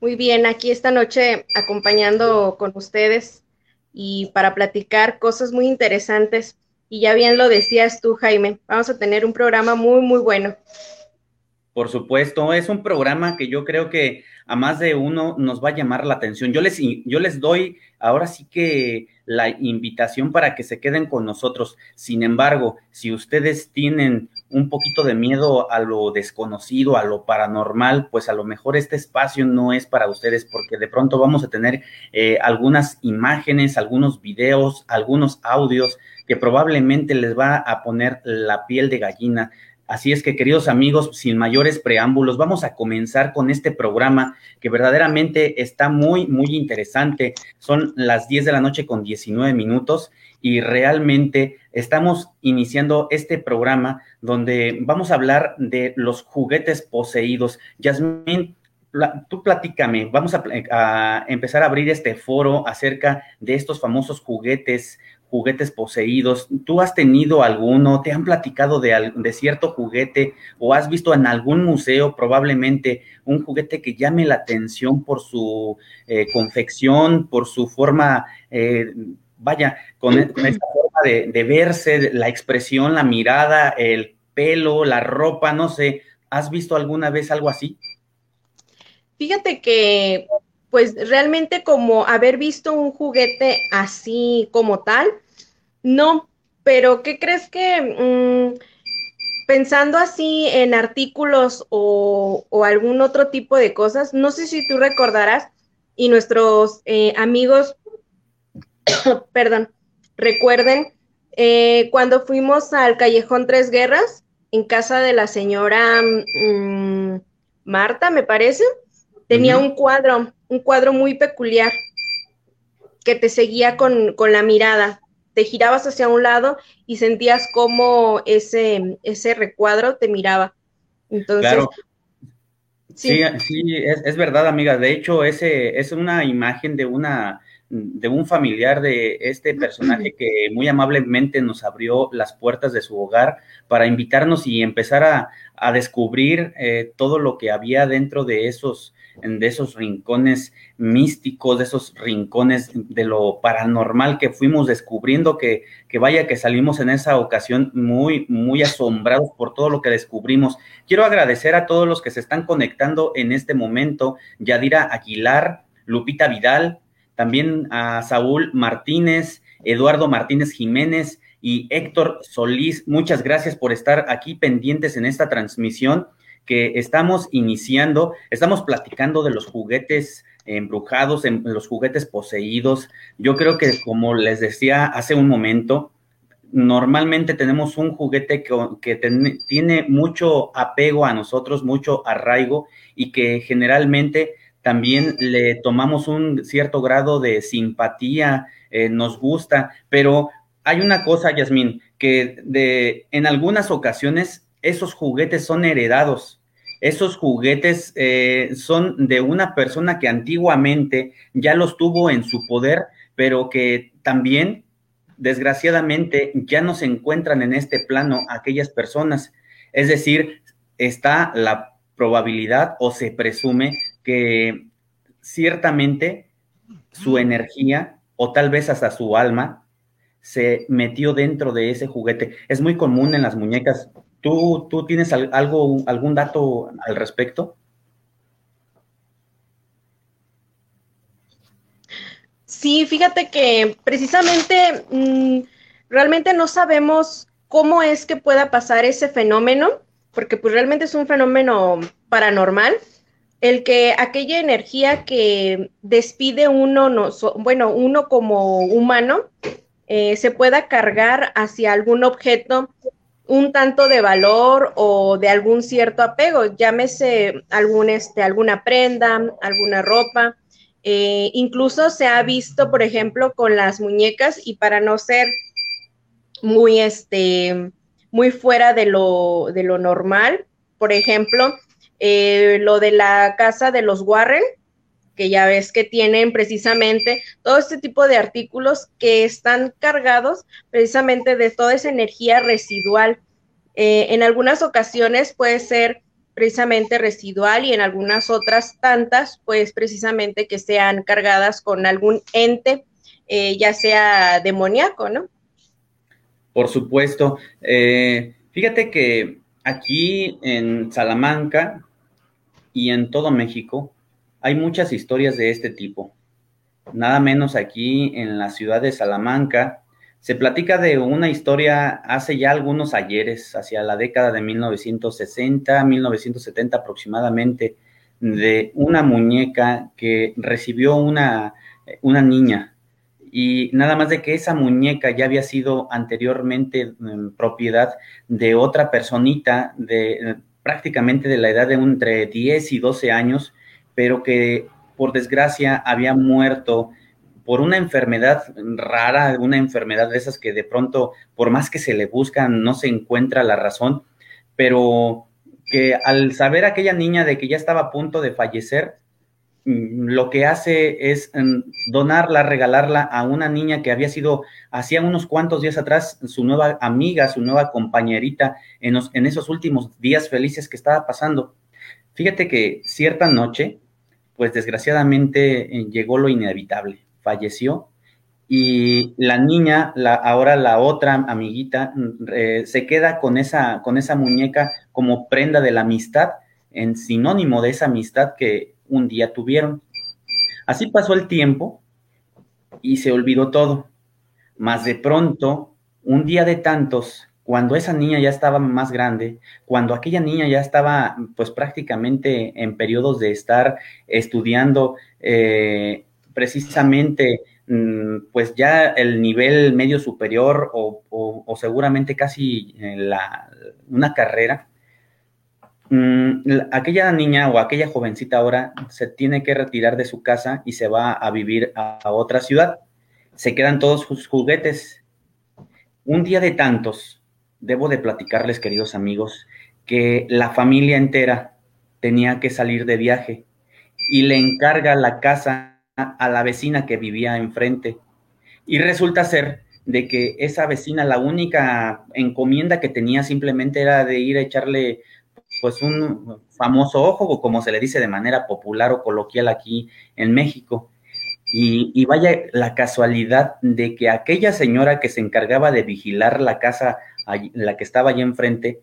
Muy bien, aquí esta noche acompañando con ustedes y para platicar cosas muy interesantes. Y ya bien lo decías tú, Jaime, vamos a tener un programa muy, muy bueno. Por supuesto, es un programa que yo creo que a más de uno nos va a llamar la atención. Yo les, yo les doy ahora sí que la invitación para que se queden con nosotros. Sin embargo, si ustedes tienen un poquito de miedo a lo desconocido, a lo paranormal, pues a lo mejor este espacio no es para ustedes porque de pronto vamos a tener eh, algunas imágenes, algunos videos, algunos audios que probablemente les va a poner la piel de gallina. Así es que, queridos amigos, sin mayores preámbulos, vamos a comenzar con este programa que verdaderamente está muy, muy interesante. Son las 10 de la noche con 19 minutos y realmente estamos iniciando este programa donde vamos a hablar de los juguetes poseídos. Yasmín, tú platícame, vamos a, a, empezar a abrir este foro acerca de estos famosos juguetes juguetes poseídos. ¿Tú has tenido alguno? ¿Te han platicado de, de, cierto juguete o has visto en algún museo probablemente un juguete que llame la atención por su eh, confección, por su forma, eh, vaya, con, con esta forma de, de verse, la expresión, la mirada, el pelo, la ropa, no sé. ¿Has visto alguna vez algo así? Fíjate que pues realmente como haber visto un juguete así como tal, no, pero ¿qué crees que mm, pensando así en artículos o, algún otro tipo de cosas, no sé si tú recordarás y nuestros eh, amigos, perdón, recuerden eh, cuando fuimos al Callejón Tres Guerras en casa de la señora mm, Marta, me parece, tenía un cuadro, un cuadro muy peculiar que te seguía con, con la mirada te girabas hacia un lado y sentías como ese, ese recuadro te miraba. Entonces, claro. Sí, sí, es, es, verdad, amiga. De hecho, ese es una imagen de una de un familiar de este personaje que muy amablemente nos abrió las puertas de su hogar para invitarnos y empezar a, a descubrir eh, todo lo que había dentro de esos de esos rincones místicos, de esos rincones de lo paranormal que fuimos descubriendo, que, que vaya que salimos en esa ocasión muy, muy asombrados por todo lo que descubrimos. Quiero agradecer a todos los que se están conectando en este momento, Yadira Aguilar, Lupita Vidal, también a Saúl Martínez, Eduardo Martínez Jiménez y Héctor Solís. Muchas gracias por estar aquí pendientes en esta transmisión que estamos iniciando, estamos platicando de los juguetes embrujados, en los juguetes poseídos. Yo creo que, como les decía hace un momento, normalmente tenemos un juguete que, que tiene mucho apego a nosotros, mucho arraigo y que generalmente también le tomamos un cierto grado de simpatía, eh, nos gusta, pero hay una cosa, Yasmín, que de, en algunas ocasiones esos juguetes son heredados. Esos juguetes eh, son de una persona que antiguamente ya los tuvo en su poder, pero que también, desgraciadamente, ya no se encuentran en este plano aquellas personas. Es decir, está la probabilidad o se presume que ciertamente su energía o tal vez hasta su alma se metió dentro de ese juguete. Es muy común en las muñecas ¿Tú, tú tienes algo, algún dato al respecto? Sí, fíjate que precisamente mmm, realmente no sabemos cómo es que pueda pasar ese fenómeno, porque pues realmente es un fenómeno paranormal, el que aquella energía que despide uno, no, bueno, uno como humano, eh, se pueda cargar hacia algún objeto un tanto de valor o de algún cierto apego, llámese este, alguna prenda, alguna ropa. Eh, incluso se ha visto, por ejemplo, con las muñecas y para no ser muy, este, muy fuera de lo, de lo normal, por ejemplo, eh, lo de la casa de los Warren, que ya ves que tienen precisamente todo este tipo de artículos que están cargados precisamente de toda esa energía residual. Eh, en algunas ocasiones puede ser precisamente residual y en algunas otras tantas, pues precisamente que sean cargadas con algún ente, eh, ya sea demoníaco, ¿no? Por supuesto. Fíjate que aquí en Salamanca y en todo México hay muchas historias de este tipo. Nada menos aquí en la ciudad de Salamanca se platica de una historia hace ya algunos ayeres, hacia la década de 1960, 1970 aproximadamente, de una muñeca que recibió una, una niña. Y nada más de que esa muñeca ya había sido anteriormente mm, propiedad de otra personita de prácticamente de la edad de entre 10 y 12 años, pero que por desgracia había muerto por una enfermedad rara, una enfermedad de esas que de pronto, por más que se le busca, no se encuentra la razón, pero que al saber aquella niña de que ya estaba a punto de fallecer, lo que hace es mm, donarla, regalarla a una niña que había sido hacía unos cuantos días atrás su nueva amiga, su nueva compañerita en, en esos últimos días felices que estaba pasando. Fíjate que cierta noche, pues desgraciadamente eh, llegó lo inevitable falleció y la niña, la, ahora la otra amiguita, mm, se queda con esa, con esa muñeca como prenda de la amistad, en sinónimo de esa amistad que un día tuvieron. Así pasó el tiempo y se olvidó todo. Mas de pronto, un día de tantos, cuando esa niña ya estaba más grande, cuando aquella niña ya estaba pues prácticamente en periodos de estar estudiando eh, precisamente mm, pues ya el nivel medio superior o, seguramente casi eh, la, una carrera, mm, aquella niña o aquella jovencita ahora se tiene que retirar de su casa y se va a vivir a, a otra ciudad. Se quedan todos sus juguetes. Un día de tantos, debo de platicarles, queridos amigos, que la familia entera tenía que salir de viaje y le encarga la casa a la vecina que vivía enfrente. Y resulta ser de que esa vecina, la única encomienda que tenía simplemente era de ir a echarle pues un famoso ojo, como se le dice de manera popular o coloquial aquí en México. Y, vaya la casualidad de que aquella señora que se encargaba de vigilar la casa, la que estaba allí enfrente,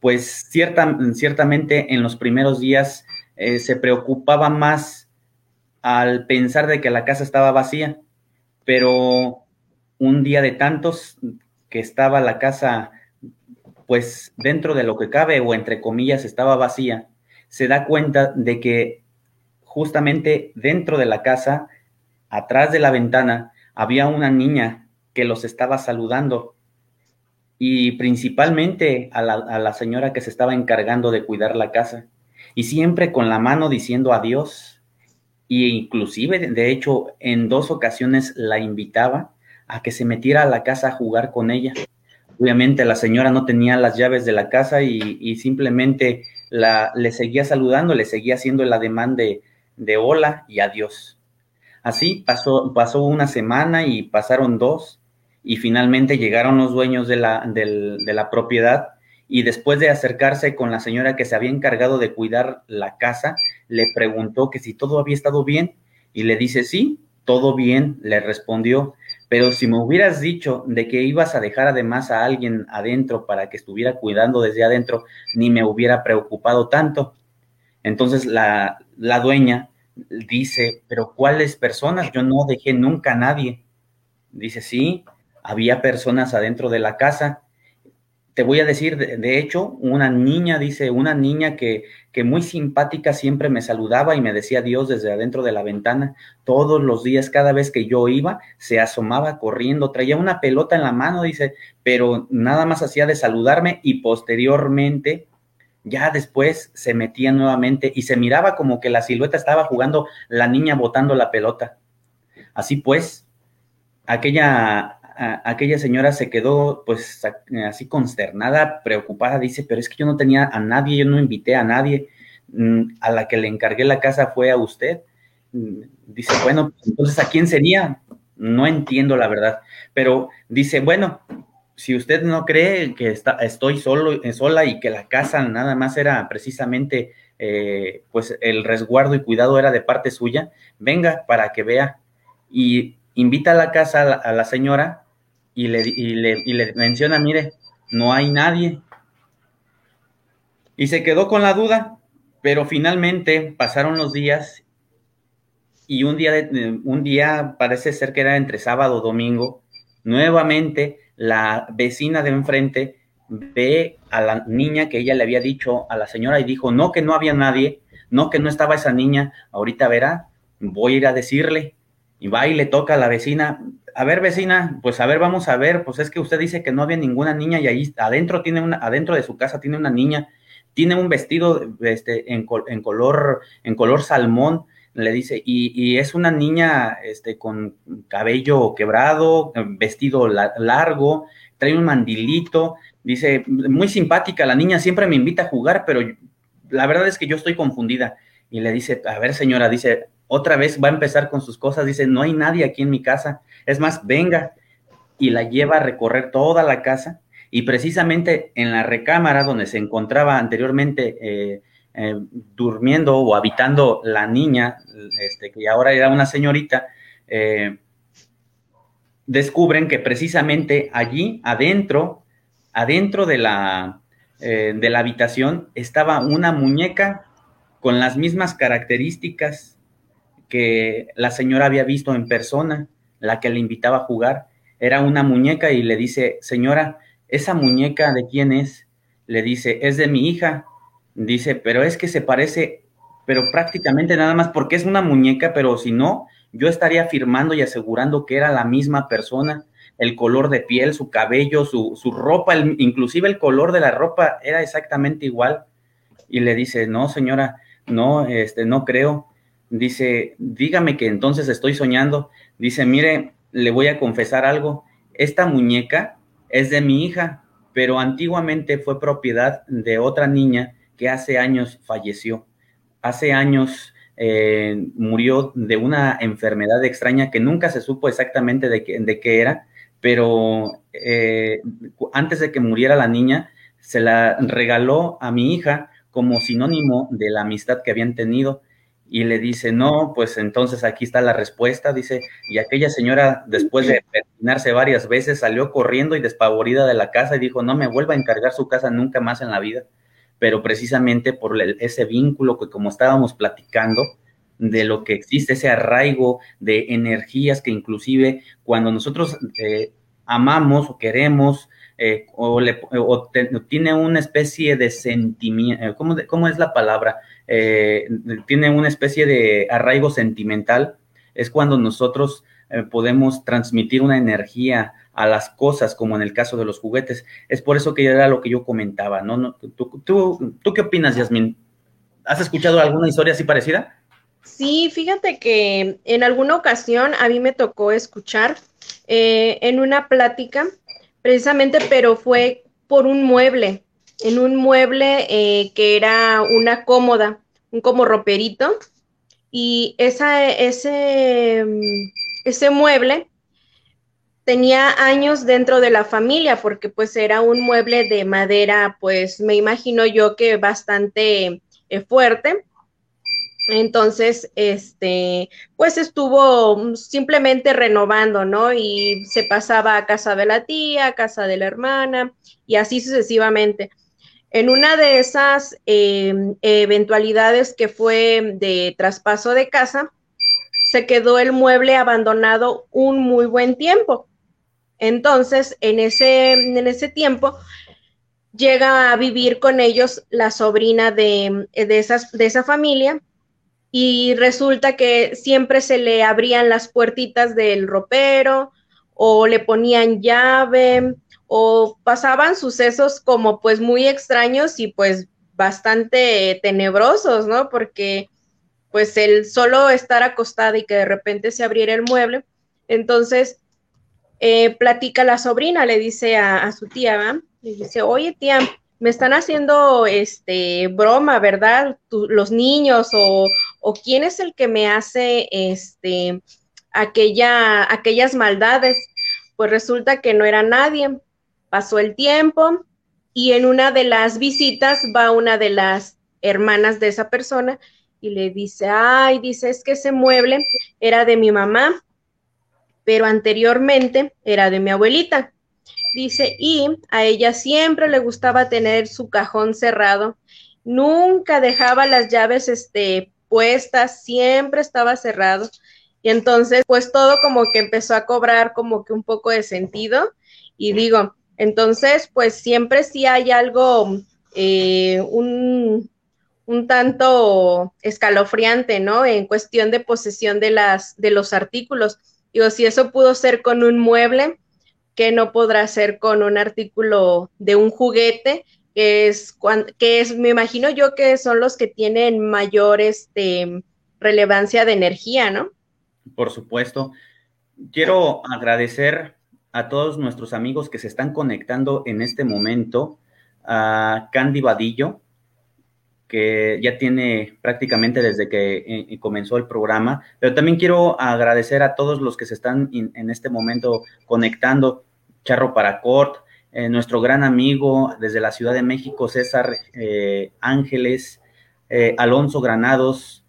pues cierta, ciertamente en los primeros días eh, se preocupaba más al pensar de que la casa estaba vacía, pero un día de tantos que estaba la casa pues dentro de lo que cabe o entre comillas estaba vacía, se da cuenta de que justamente dentro de la casa, atrás de la ventana, había una niña que los estaba saludando. Y principalmente a la, a la señora que se estaba encargando de cuidar la casa. Y siempre con la mano diciendo adiós, y inclusive, de hecho, en dos ocasiones la invitaba a que se metiera a la casa a jugar con ella. Obviamente la señora no tenía las llaves de la casa y, simplemente la, le seguía saludando, le seguía haciendo el ademán de, de hola y adiós. Así pasó, pasó una semana y pasaron dos y finalmente llegaron los dueños de la, de la propiedad y después de acercarse con la señora que se había encargado de cuidar la casa, le preguntó que si todo había estado bien y le dice, sí, todo bien, le respondió, pero si me hubieras dicho de que ibas a dejar además a alguien adentro para que estuviera cuidando desde adentro, ni me hubiera preocupado tanto. Entonces la, la dueña dice, pero ¿cuáles personas? Yo no dejé nunca a nadie. Dice, sí, había personas adentro de la casa te voy a decir, de, hecho, una niña, dice, una niña que, que, muy simpática siempre me saludaba y me decía Dios desde adentro de la ventana. Todos los días, cada vez que yo iba, se asomaba corriendo, traía una pelota en la mano, dice, pero nada más hacía de saludarme y posteriormente, ya después se metía nuevamente y se miraba como que la silueta estaba jugando la niña botando la pelota. Así pues, aquella aquella señora se quedó pues así consternada, preocupada, dice, pero es que yo no tenía a nadie, yo no invité a nadie, mm, a la que le encargué la casa fue a usted. Mm, dice, bueno, entonces ¿a quién sería? No entiendo la verdad, pero dice, bueno, si usted no cree que está, estoy solo, sola y que la casa nada más era precisamente, eh, pues el resguardo y cuidado era de parte suya, venga para que vea y invita a la casa a la, señora y le, y le menciona, mire, no hay nadie. Y se quedó con la duda, pero finalmente pasaron los días y un día, un día parece ser que era entre sábado o domingo, nuevamente la vecina de enfrente ve a la niña que ella le había dicho a la señora y dijo, no, que no había nadie, no, que no estaba esa niña, ahorita verá, voy a ir a decirle. Y va y le toca a la vecina, a ver vecina, pues a ver, vamos a ver, pues es que usted dice que no había ninguna niña y ahí adentro tiene una, adentro de su casa tiene una niña, tiene un vestido este, en, en color, en color salmón, le dice, y, es una niña este, con cabello quebrado, vestido largo, trae un mandilito, dice, muy simpática la niña, siempre me invita a jugar, pero la verdad es que yo estoy confundida. Y le dice, a ver señora, dice, otra vez va a empezar con sus cosas, dice, no hay nadie aquí en mi casa, es más, venga, y la lleva a recorrer toda la casa, y precisamente en la recámara donde se encontraba anteriormente, eh, eh, durmiendo o habitando la niña, este, que ahora era una señorita, eh, descubren que precisamente allí adentro, adentro de la, de la habitación, estaba una muñeca con las mismas características que la señora había visto en persona, la que le invitaba a jugar. Era una muñeca y le dice, señora, ¿esa muñeca de quién es? Le dice, es de mi hija. Dice, pero es que se parece, pero prácticamente nada más porque es una muñeca, pero si no, yo estaría afirmando y asegurando que era la misma persona, el color de piel, su cabello, su, su ropa, inclusive el color de la ropa era exactamente igual. Y le dice, no, señora, no, este, no creo. Dice, dígame que entonces estoy soñando. Dice, mire, le voy a confesar algo. Esta muñeca es de mi hija, pero antiguamente fue propiedad de otra niña que hace años falleció. Hace años eh, murió de una enfermedad extraña que nunca se supo exactamente de qué, de qué era, pero eh, antes de que muriera la niña, se la regaló a mi hija como sinónimo de la amistad que habían tenido. Y le dice, no, pues entonces aquí está la respuesta, dice, y aquella señora, después de terminarse varias veces, salió corriendo y despavorida de la casa y dijo, no me vuelva a encargar su casa nunca más en la vida pero precisamente por ese vínculo que como estábamos platicando, de lo que existe, ese arraigo de energías que inclusive cuando nosotros eh, amamos o queremos eh, o, tiene una especie de sentimiento, eh, ¿cómo, ¿cómo, es la palabra? Tiene una especie de arraigo sentimental, es cuando nosotros podemos transmitir una energía a las cosas, como en el caso de los juguetes. Es por eso que era lo que yo comentaba, ¿no? ¿Tú, tú, qué opinas, Yasmin? ¿Has escuchado alguna historia así parecida? Sí, fíjate que en alguna ocasión a mí me tocó escuchar eh, en una plática, precisamente, pero fue por un mueble, en un mueble eh, que era una cómoda, un como roperito, y esa, ese, ese mueble tenía años dentro de la familia porque pues era un mueble de madera, pues me imagino yo que bastante eh, fuerte. Entonces, este, pues estuvo simplemente renovando, ¿no? Y se pasaba a casa de la tía, a casa de la hermana y así sucesivamente. En una de esas em, eventualidades que fue de traspaso de casa, se quedó el mueble abandonado un muy buen tiempo. Entonces, en ese, en ese tiempo, llega a vivir con ellos la sobrina de, de, esas, de esa familia y resulta que siempre se le abrían las puertitas del ropero o le ponían llave o pasaban sucesos como pues muy extraños y pues bastante tenebrosos, ¿no? Porque pues el solo estar acostada y que de repente se abriera el mueble, entonces eh, platica la sobrina, le dice a, su tía, ¿va? Le dice, oye tía, me están haciendo este broma, ¿verdad? los niños o, o, quién es el que me hace este aquella, aquellas maldades. Pues resulta que no era nadie. Pasó el tiempo y en una de las visitas va una de las hermanas de esa persona y le dice, ay, dice, es que ese mueble era de mi mamá, pero anteriormente era de mi abuelita. Dice, y a ella siempre le gustaba tener su cajón cerrado, nunca dejaba las llaves este, puestas, siempre estaba cerrado. Y entonces, pues todo como que empezó a cobrar como que un poco de sentido. Y digo, entonces, pues siempre sí hay algo, eh, un, un tanto escalofriante, ¿no? En cuestión de posesión de, las, de los artículos. Digo, si eso pudo ser con un mueble, que no podrá ser con un artículo de un juguete, que es, que es, me imagino yo que son los que tienen mayor este, relevancia de energía, ¿no? Por supuesto. Quiero agradecer a todos nuestros amigos que se están conectando en este momento, a Candy Vadillo, que ya tiene prácticamente desde que eh, comenzó el programa, pero también quiero agradecer a todos los que se están en este momento conectando, Charro Paracort, eh, nuestro gran amigo desde la Ciudad de México, César eh, Ángeles, Alonso Granados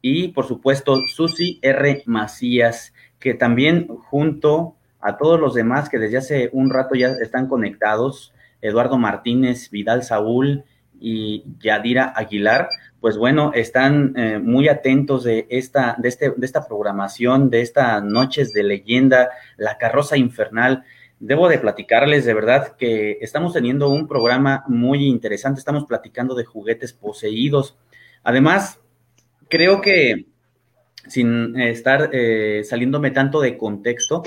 y por supuesto Susi R. Macías, que también junto a todos los demás que desde hace un rato ya están conectados, Eduardo Martínez, Vidal Saúl, y Yadira Aguilar, pues bueno, están eh, muy atentos de esta, de, este, de esta programación, de estas noches de leyenda, La Carroza Infernal. Debo de platicarles de verdad que estamos teniendo un programa muy interesante, estamos platicando de juguetes poseídos. Además, creo que sin estar eh, saliéndome tanto de contexto,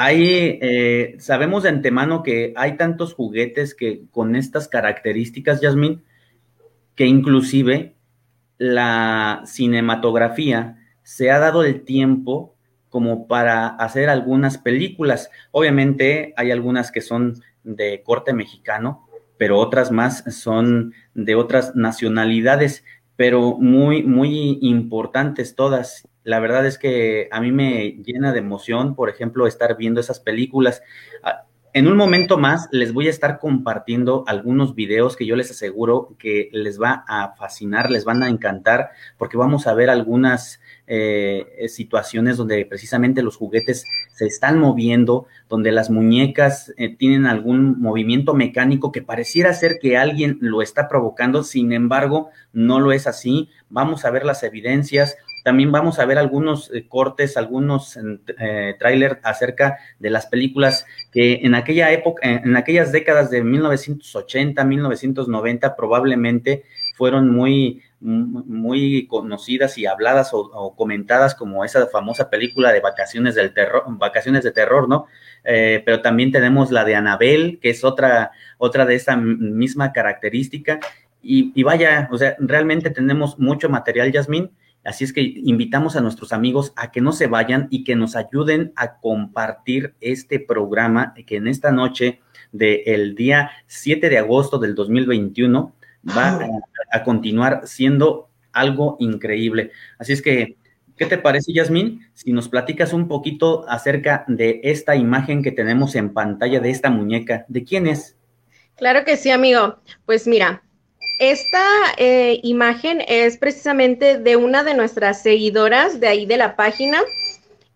hay, eh, sabemos de antemano que hay tantos juguetes que con estas características, Yasmin, que inclusive la cinematografía se ha dado el tiempo como para hacer algunas películas. Obviamente hay algunas que son de corte mexicano, pero otras más son de otras nacionalidades, pero muy, muy importantes todas la verdad es que a mí me llena de emoción, por ejemplo, estar viendo esas películas. Ah, en un momento más les voy a estar compartiendo algunos videos que yo les aseguro que les va a fascinar, les van a encantar, porque vamos a ver algunas eh, situaciones donde precisamente los juguetes se están moviendo, donde las muñecas eh, tienen algún movimiento mecánico que pareciera ser que alguien lo está provocando, sin embargo, no lo es así. Vamos a ver las evidencias también vamos a ver algunos eh, cortes, algunos eh, trailers acerca de las películas que en aquella época, en, aquellas décadas de 1980, 1990, probablemente fueron muy, muy conocidas y habladas o, comentadas como esa famosa película de vacaciones del terror, vacaciones de terror, ¿no? Eh, pero también tenemos la de Anabel, que es otra, otra de esa misma característica. Y, y, vaya, o sea, realmente tenemos mucho material, Yasmín, Así es que invitamos a nuestros amigos a que no se vayan y que nos ayuden a compartir este programa que en esta noche del día 7 de agosto del 2021 va a, continuar siendo algo increíble. Así es que, ¿qué te parece, Yasmín? Si nos platicas un poquito acerca de esta imagen que tenemos en pantalla de esta muñeca, ¿de quién es? Claro que sí, amigo. Pues mira, esta eh, imagen es precisamente de una de nuestras seguidoras de ahí de la página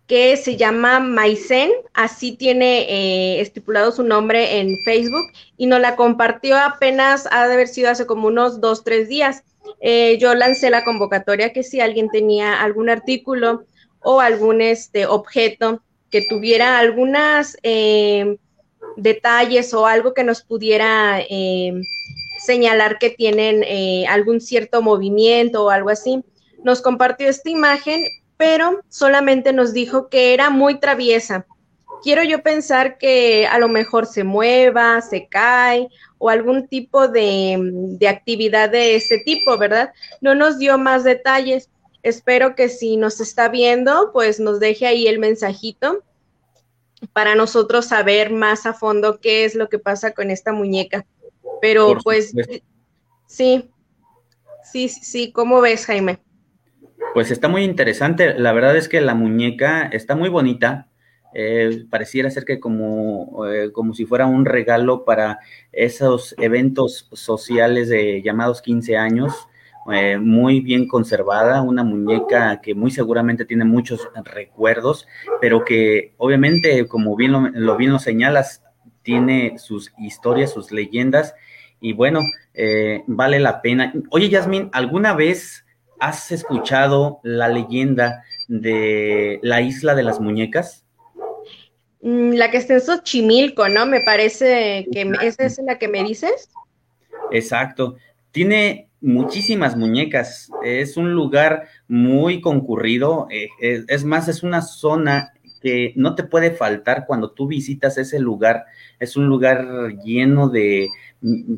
que se llama Maisen, así tiene eh, estipulado su nombre en Facebook y nos la compartió apenas, ha de haber sido hace como unos dos, tres días. Eh, yo lancé la convocatoria que si alguien tenía algún artículo o algún este, objeto que tuviera algunos detalles o algo que nos pudiera señalar que tienen eh, algún cierto movimiento o algo así. Nos compartió esta imagen, pero solamente nos dijo que era muy traviesa. Quiero yo pensar que a lo mejor se mueva, se cae o algún tipo de, de actividad de ese tipo, ¿verdad? No nos dio más detalles. Espero que si nos está viendo, pues nos deje ahí el mensajito para nosotros saber más a fondo qué es lo que pasa con esta muñeca. Pero pues sí, sí, sí, ¿cómo ves, Jaime? Pues está muy interesante. La verdad es que la muñeca está muy bonita. Eh, pareciera ser que como, eh, como si fuera un regalo para esos eventos sociales de llamados 15 años, eh, muy bien conservada, una muñeca que muy seguramente tiene muchos recuerdos, pero que obviamente, como bien lo, bien lo señalas, tiene sus historias, sus leyendas, y bueno, vale la pena. Oye, Yasmin, ¿alguna vez has escuchado la leyenda de la isla de las muñecas? Mm, la que está en Xochimilco, ¿no? Me parece que esa es la que me dices. Exacto. Tiene muchísimas muñecas. Es un lugar muy concurrido. Eh, es, más, es una zona que no te puede faltar cuando tú visitas ese lugar. Es un lugar lleno de,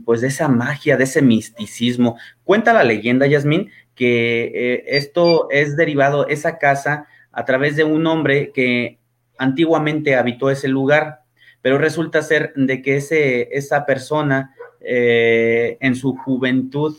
pues, de esa magia, de ese misticismo. Cuenta la leyenda, Yasmín, que eh, esto es derivado, esa casa, a través de un hombre que antiguamente habitó ese lugar, pero resulta ser de que ese, esa persona eh, en su juventud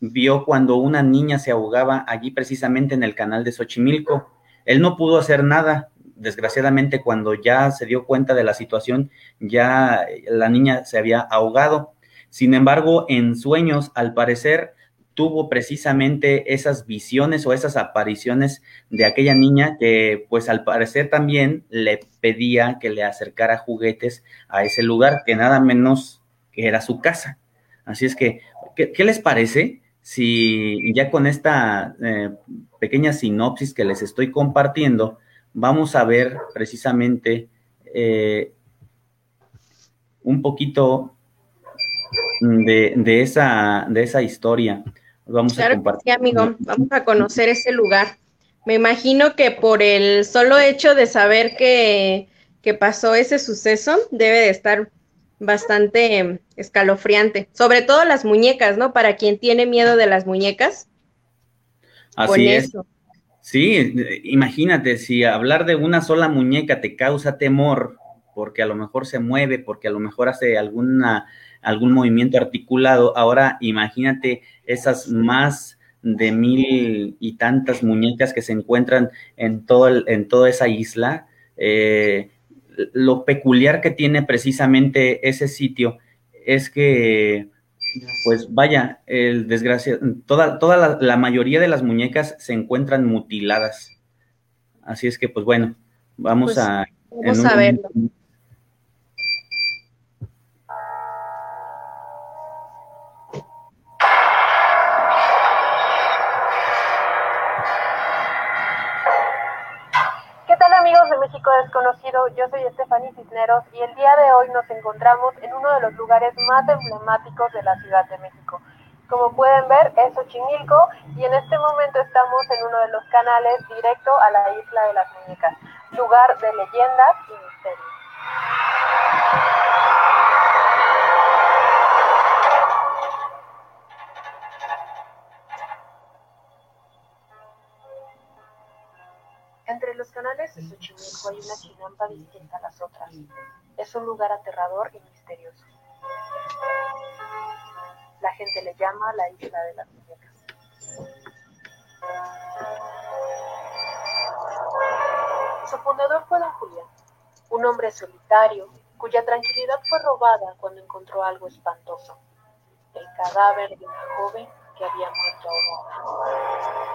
vio cuando una niña se ahogaba allí precisamente en el canal de Xochimilco. Él no pudo hacer nada, desgraciadamente cuando ya se dio cuenta de la situación, ya la niña se había ahogado. Sin embargo, en sueños, al parecer, tuvo precisamente esas visiones o esas apariciones de aquella niña que pues al parecer también le pedía que le acercara juguetes a ese lugar que nada menos que era su casa. Así es que, ¿qué, les parece si ya con esta eh, pequeña sinopsis que les estoy compartiendo, vamos a ver precisamente eh, un poquito de, de, esa, de esa historia. Vamos a compartir. sí, amigo, vamos a conocer ese lugar. Me imagino que por el solo hecho de saber que, pasó ese suceso, debe de estar bastante escalofriante. Sobre todo las muñecas, ¿no? Para quien tiene miedo de las muñecas. Así es. Sí, imagínate, si hablar de una sola muñeca te causa temor, porque a lo mejor se mueve, porque a lo mejor hace alguna algún movimiento articulado. Ahora imagínate esas más de mil y tantas muñecas que se encuentran en, todo en toda esa isla. Eh, lo peculiar que tiene precisamente ese sitio es que, pues vaya, el desgracia, toda, toda la, mayoría de las muñecas se encuentran mutiladas. Así es que, pues bueno, vamos pues, a... Vamos a verlo. Yo soy Estefany Cisneros y el día de hoy nos encontramos en uno de los lugares más emblemáticos de la Ciudad de México. Como pueden ver, es Xochimilco y en este momento estamos en uno de los canales directo a la Isla de las Muñecas, lugar de leyendas y misterios. Entre los canales de Xochimilco hay una chinampa distinta a las otras. Es un lugar aterrador y misterioso. La gente le llama la isla de las muñecas. Su fundador fue don Julián, un hombre solitario cuya tranquilidad fue robada cuando encontró algo espantoso, el cadáver de una joven que había muerto ahogada.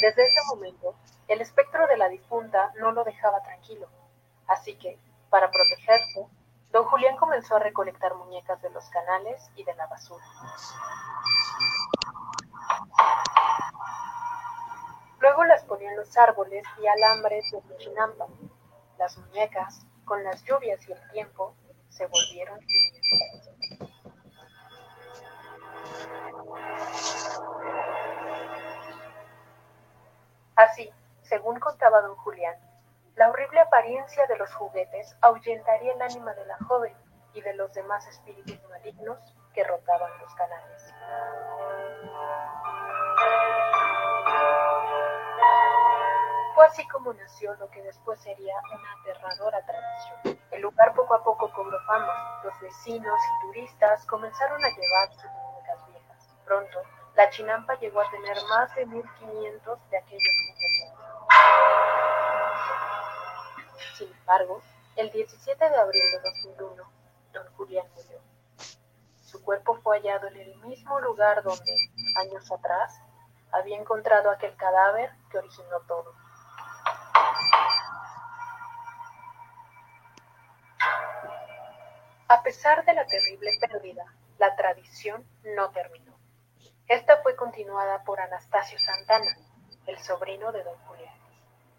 Desde ese momento, el espectro de la difunta no lo dejaba tranquilo, así que, para protegerse, don Julián comenzó a recolectar muñecas de los canales y de la basura. Luego las ponía en los árboles y alambres de Chinampa. Las muñecas, con las lluvias y el tiempo, se volvieron Así, según contaba don Julián, la horrible apariencia de los juguetes ahuyentaría el ánima de la joven y de los demás espíritus malignos que rotaban los canales. Fue así como nació lo que después sería una aterradora tradición. El lugar poco a poco cobró fama. Los vecinos y turistas comenzaron a llevar sus muñecas viejas. Pronto, La chinampa llegó a tener más de 1500 de aquellos juguetes. Sin embargo, el 17 de abril de 2001, don Julián murió. Su cuerpo fue hallado en el mismo lugar donde, años atrás, había encontrado aquel cadáver que originó todo. A pesar de la terrible pérdida, la tradición no terminó. Esta fue continuada por Anastasio Santana, el sobrino de don Julián,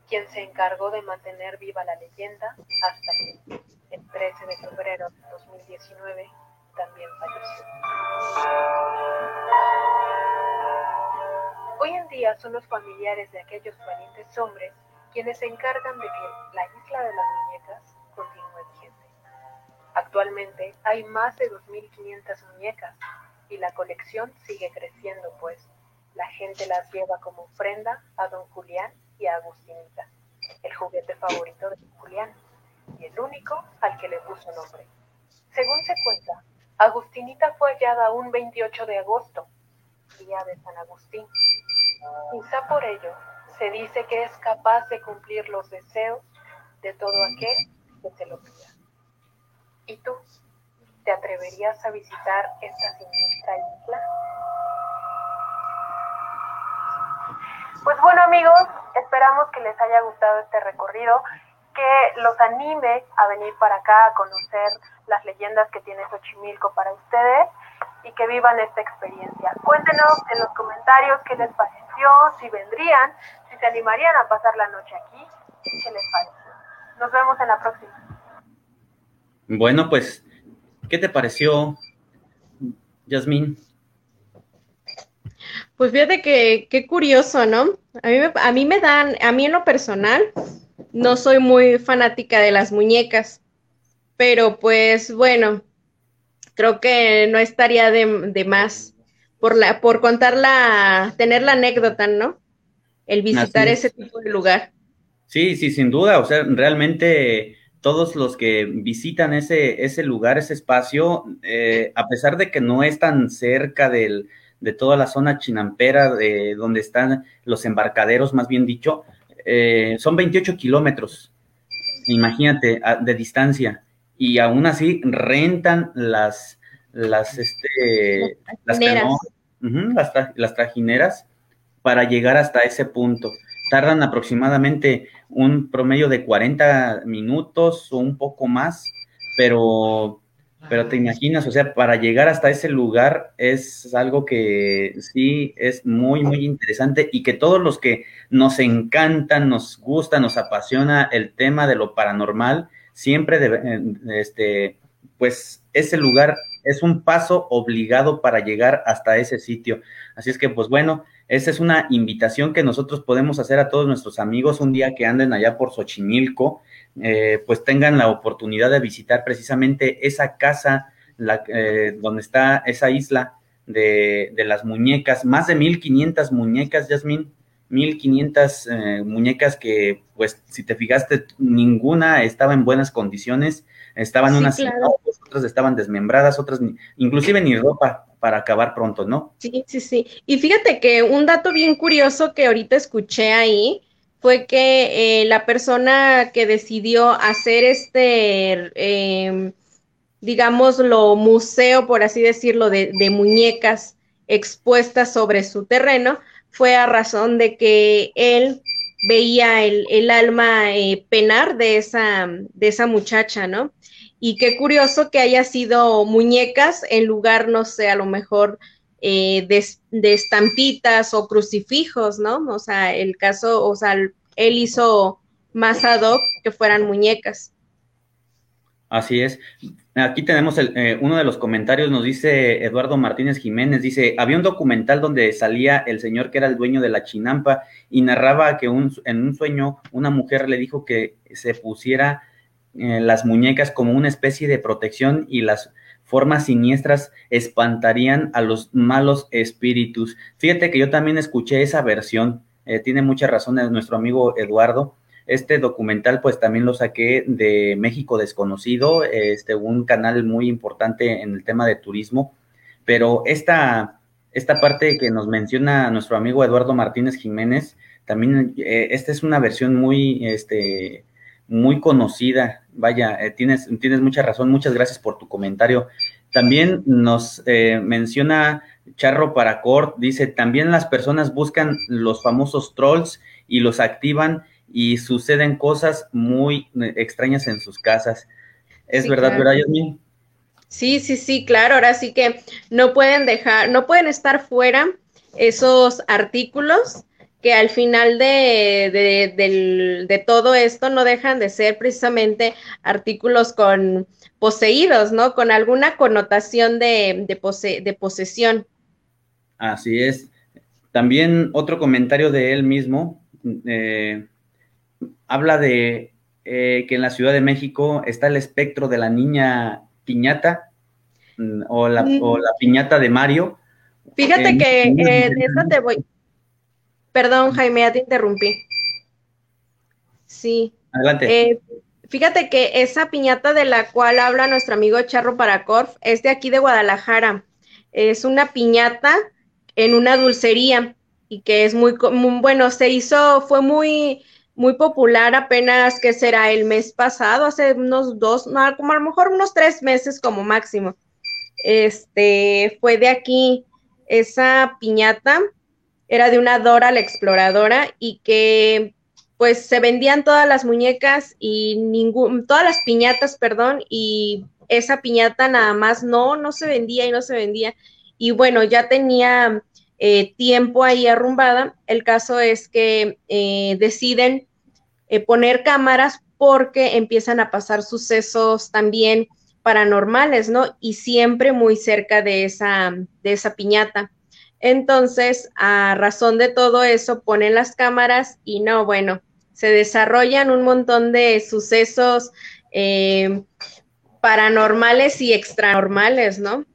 quien se encargó de mantener viva la leyenda hasta que, el 13 de febrero de 2019, también falleció. Hoy en día son los familiares de aquellos valientes hombres quienes se encargan de que la isla de las muñecas continúe vigente. Actualmente hay más de 2.500 muñecas y la colección sigue creciendo pues la gente las lleva como ofrenda a don Julián y a Agustinita, el juguete favorito de don Julián y el único al que le puso nombre. Según se cuenta, Agustinita fue hallada un 28 de agosto, día de San Agustín. Quizá por ello se dice que es capaz de cumplir los deseos de todo aquel que se lo pida. ¿Y tú? ¿Te atreverías a visitar esta siniestra isla? Pues bueno amigos, esperamos que les haya gustado este recorrido, que los anime a venir para acá a conocer las leyendas que tiene Xochimilco para ustedes y que vivan esta experiencia. Cuéntenos en los comentarios qué les pareció, si vendrían, si se animarían a pasar la noche aquí, qué les pareció. Nos vemos en la próxima. Bueno, pues, ¿qué te pareció, Yasmín? Pues fíjate que qué curioso, ¿no? A mí, me, a mí me dan, a mí en lo personal, no soy muy fanática de las muñecas, pero pues bueno, creo que no estaría de, más por, la, por contar la, tener la anécdota, ¿no? El visitar ese tipo de lugar. Sí, sí, sin duda, o sea, realmente todos los que visitan ese, ese lugar, ese espacio, eh, a pesar de que no es tan cerca del, de toda la zona chinampera, de donde están los embarcaderos, más bien dicho, eh, son 28 kilómetros, imagínate, de distancia y aún así rentan las, las, este, las, las, trajineras para llegar hasta ese punto. Tardan aproximadamente un promedio de 40 minutos o un poco más, pero, pero te imaginas, o sea, para llegar hasta ese lugar es algo que sí es muy, muy interesante y que todos los que nos encantan, nos gusta, nos apasiona el tema de lo paranormal, siempre, de, este, pues ese lugar es un paso obligado para llegar hasta ese sitio. Así es que, pues bueno, esa es una invitación que nosotros podemos hacer a todos nuestros amigos un día que anden allá por Xochimilco, eh, pues tengan la oportunidad de visitar precisamente esa casa la, eh, donde está esa isla de, de, las muñecas, más de 1500 muñecas, Yasmin, 1500 eh, muñecas que, pues, si te fijaste, ninguna estaba en buenas condiciones, estaban unas otras estaban desmembradas, otras inclusive ni ropa para acabar pronto, ¿no? Sí, sí, sí. Y fíjate que un dato bien curioso que ahorita escuché ahí fue que eh, la persona que decidió hacer este, eh, digamos, lo museo, por así decirlo, de, de muñecas expuestas sobre su terreno, fue a razón de que él veía el, alma eh, penar de esa, de esa muchacha, ¿no? Y qué curioso que haya sido muñecas en lugar, no sé, a lo mejor eh, de, estampitas o crucifijos, ¿no? O sea, el caso, o sea, él hizo más ad hoc que fueran muñecas. Así es. Aquí tenemos eh, uno de los comentarios, nos dice Eduardo Martínez Jiménez, dice, había un documental donde salía el señor que era el dueño de la chinampa y narraba que en un sueño una mujer le dijo que se pusiera eh, las muñecas como una especie de protección y las formas siniestras espantarían a los malos espíritus. Fíjate que yo también escuché esa versión, eh, tiene mucha razón nuestro amigo Eduardo, este documental pues también lo saqué de México Desconocido, este, un canal muy importante en el tema de turismo, pero esta, esta parte que nos menciona nuestro amigo Eduardo Martínez Jiménez, también eh, esta es una versión muy, este, muy conocida. Vaya, eh, tienes, tienes mucha razón. Muchas gracias por tu comentario. También nos eh, menciona Charro Paracord, dice, también las personas buscan los famosos trolls y los activan y suceden cosas muy extrañas en sus casas. ¿Es verdad, verdad, Yasmin? Sí, sí, sí, claro. Ahora sí que no pueden dejar, no pueden estar fuera esos artículos que al final de, de, todo esto no dejan de ser precisamente artículos con poseídos, ¿no? Con alguna connotación de, de posesión. Así es. También otro comentario de él mismo eh, habla de eh, que en la Ciudad de México está el espectro de la niña piñata mm, o la, o la piñata de Mario. Fíjate que eh, de eso te voy. Perdón, Jaime, ya te interrumpí. Sí. Adelante. Eh, fíjate que esa piñata de la cual habla nuestro amigo Charro Paracorf es de aquí de Guadalajara. Es una piñata en una dulcería y que es muy, muy bueno, se hizo, fue muy, muy popular apenas que será el mes pasado, hace unos dos, no, como a lo mejor unos tres meses como máximo. Este fue de aquí, esa piñata era de una Dora la exploradora y que pues se vendían todas las muñecas y ningún, todas las piñatas, perdón, y esa piñata nada más no, no se vendía y no se vendía. Y bueno, ya tenía eh, tiempo ahí arrumbada. El caso es que eh, deciden eh, poner cámaras porque empiezan a pasar sucesos también paranormales, ¿no? Y siempre muy cerca de esa, de esa piñata. Entonces, a razón de todo eso, ponen las cámaras y no, bueno, se desarrollan un montón de sucesos eh, paranormales y extranormales, ¿no?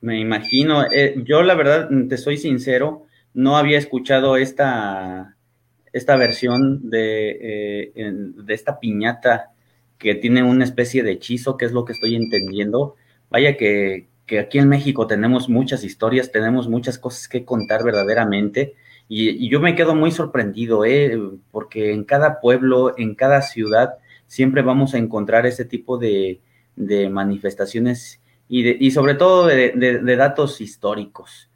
Me imagino, eh, yo la verdad, te soy sincero, no había escuchado esta, esta versión de, eh, de esta piñata que tiene una especie de hechizo, que es lo que estoy entendiendo. Vaya que, que aquí en México tenemos muchas historias, tenemos muchas cosas que contar verdaderamente. Y, yo me quedo muy sorprendido, ¿eh? porque en cada pueblo, en cada ciudad, siempre vamos a encontrar ese tipo de, de manifestaciones y, de, y, sobre todo de, de datos históricos.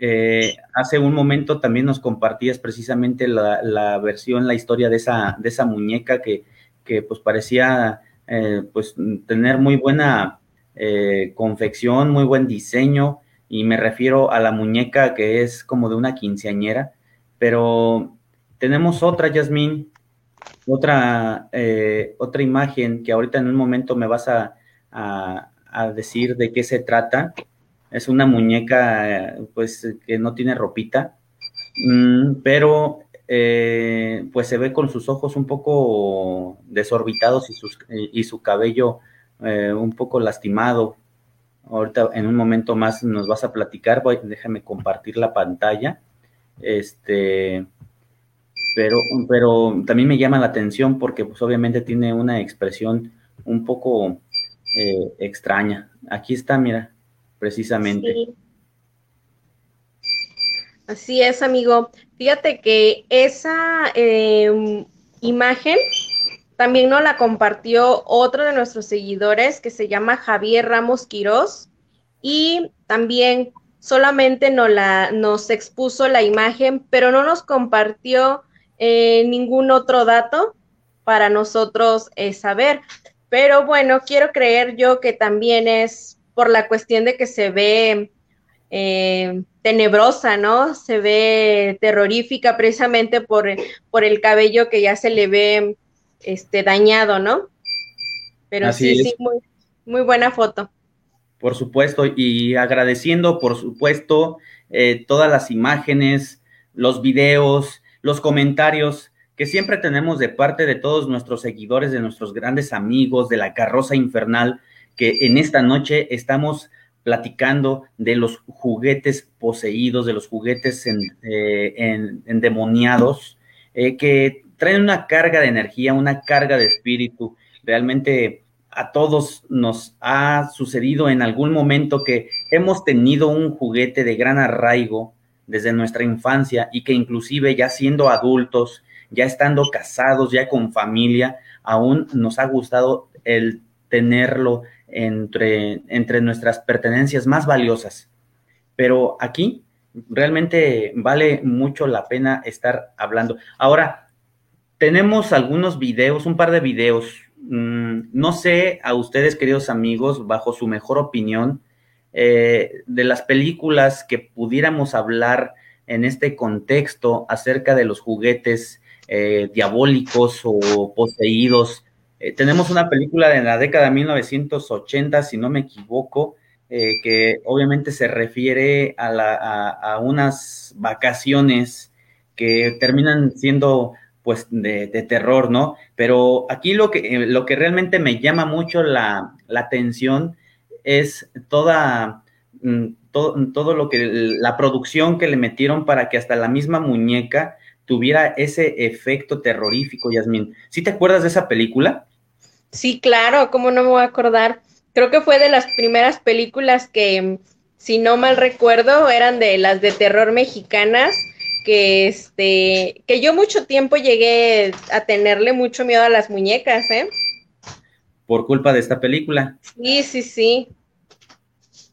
Eh, hace un momento también nos compartías precisamente la, versión, la historia de esa, de esa muñeca que, que pues parecía eh, pues tener muy buena eh, confección, muy buen diseño, y me refiero a la muñeca que es como de una quinceañera, pero tenemos otra, Yasmín, otra, otra imagen que ahorita en un momento me vas a, a decir de qué se trata es una muñeca, pues, que no tiene ropita, mm, pero eh, pues se ve con sus ojos un poco desorbitados y, sus, y su cabello eh, un poco lastimado. Ahorita en un momento más nos vas a platicar, voy, déjame compartir la pantalla. Este, pero, pero también me llama la atención porque pues obviamente tiene una expresión un poco eh, extraña. Aquí está, mira, precisamente. Así es, amigo. Fíjate que esa em, imagen también nos la compartió otro de nuestros seguidores que se llama Javier Ramos Quirós y también solamente nos, la, nos expuso la imagen, pero no nos compartió eh, ningún otro dato para nosotros eh, saber. Pero bueno, quiero creer yo que también es por la cuestión de que se ve eh, tenebrosa, ¿no? Se ve terrorífica precisamente por, por, el cabello que ya se le ve este, dañado, ¿no? Pero sí, sí, muy, muy buena foto. Por supuesto, y agradeciendo, por supuesto, eh, todas las imágenes, los videos, los comentarios que siempre tenemos de parte de todos nuestros seguidores, de nuestros grandes amigos, de la carroza infernal, que en esta noche estamos platicando de los juguetes poseídos, de los juguetes eh, endemoniados, eh, que traen una carga de energía, una carga de espíritu. Realmente a todos nos ha sucedido en algún momento que hemos tenido un juguete de gran arraigo desde nuestra infancia y que inclusive ya siendo adultos, ya estando casados, ya con familia, aún nos ha gustado el tenerlo entre, entre nuestras pertenencias más valiosas. Pero aquí realmente vale mucho la pena estar hablando. Ahora, tenemos algunos videos, un par de videos. Mm, no sé a ustedes, queridos amigos, bajo su mejor opinión, eh, de las películas que pudiéramos hablar en este contexto acerca de los juguetes eh, diabólicos o poseídos. Eh, tenemos una película de la década de 1980, si no me equivoco, que obviamente se refiere a, unas vacaciones que terminan siendo pues de, terror, ¿no? Pero aquí lo que, lo que realmente me llama mucho la, la atención es toda, mm, todo, todo, lo que, la producción que le metieron para que hasta la misma muñeca tuviera ese efecto terrorífico, Yasmin. ¿Sí te acuerdas de esa película? Sí, claro, ¿cómo no me voy a acordar? Creo que fue de las primeras películas que, si no mal recuerdo, eran de las de terror mexicanas, que este, que yo mucho tiempo llegué a tenerle mucho miedo a las muñecas, ¿eh? Por culpa de esta película. Sí, sí, sí.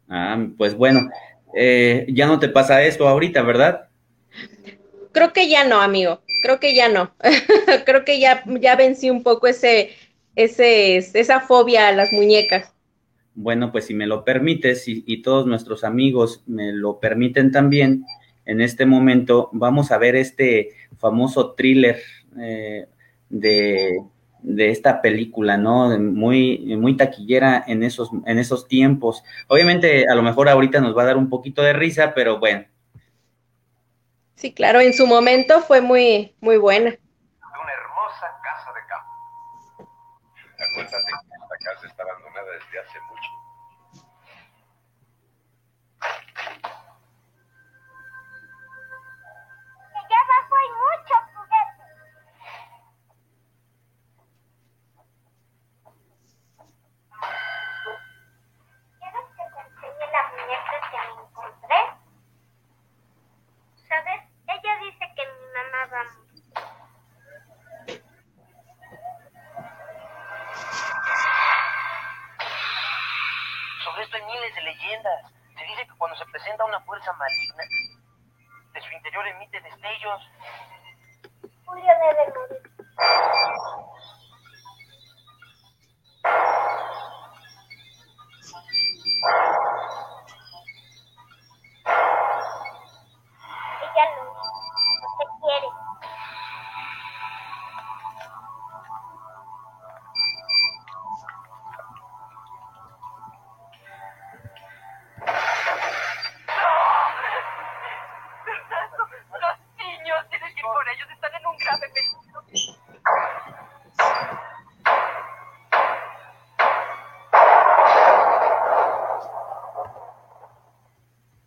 Ah, pues bueno, eh, ya no te pasa esto ahorita, ¿verdad? Creo que ya no, amigo. Creo que ya no. Creo que ya, ya vencí un poco ese, ese, esa fobia a las muñecas. Bueno, pues si me lo permites y, todos nuestros amigos me lo permiten también, en este momento vamos a ver este famoso thriller eh, de de esta película, ¿no? Muy, muy taquillera en esos, en esos tiempos. Obviamente, a lo mejor ahorita nos va a dar un poquito de risa, pero bueno. Sí, claro, en su momento fue muy, muy buena. Una hermosa casa de campo. Acuérdate que esta casa está abandonada desde hace mucho. De leyendas. Se dice que cuando se presenta una fuerza maligna, de su interior emite destellos. Julio.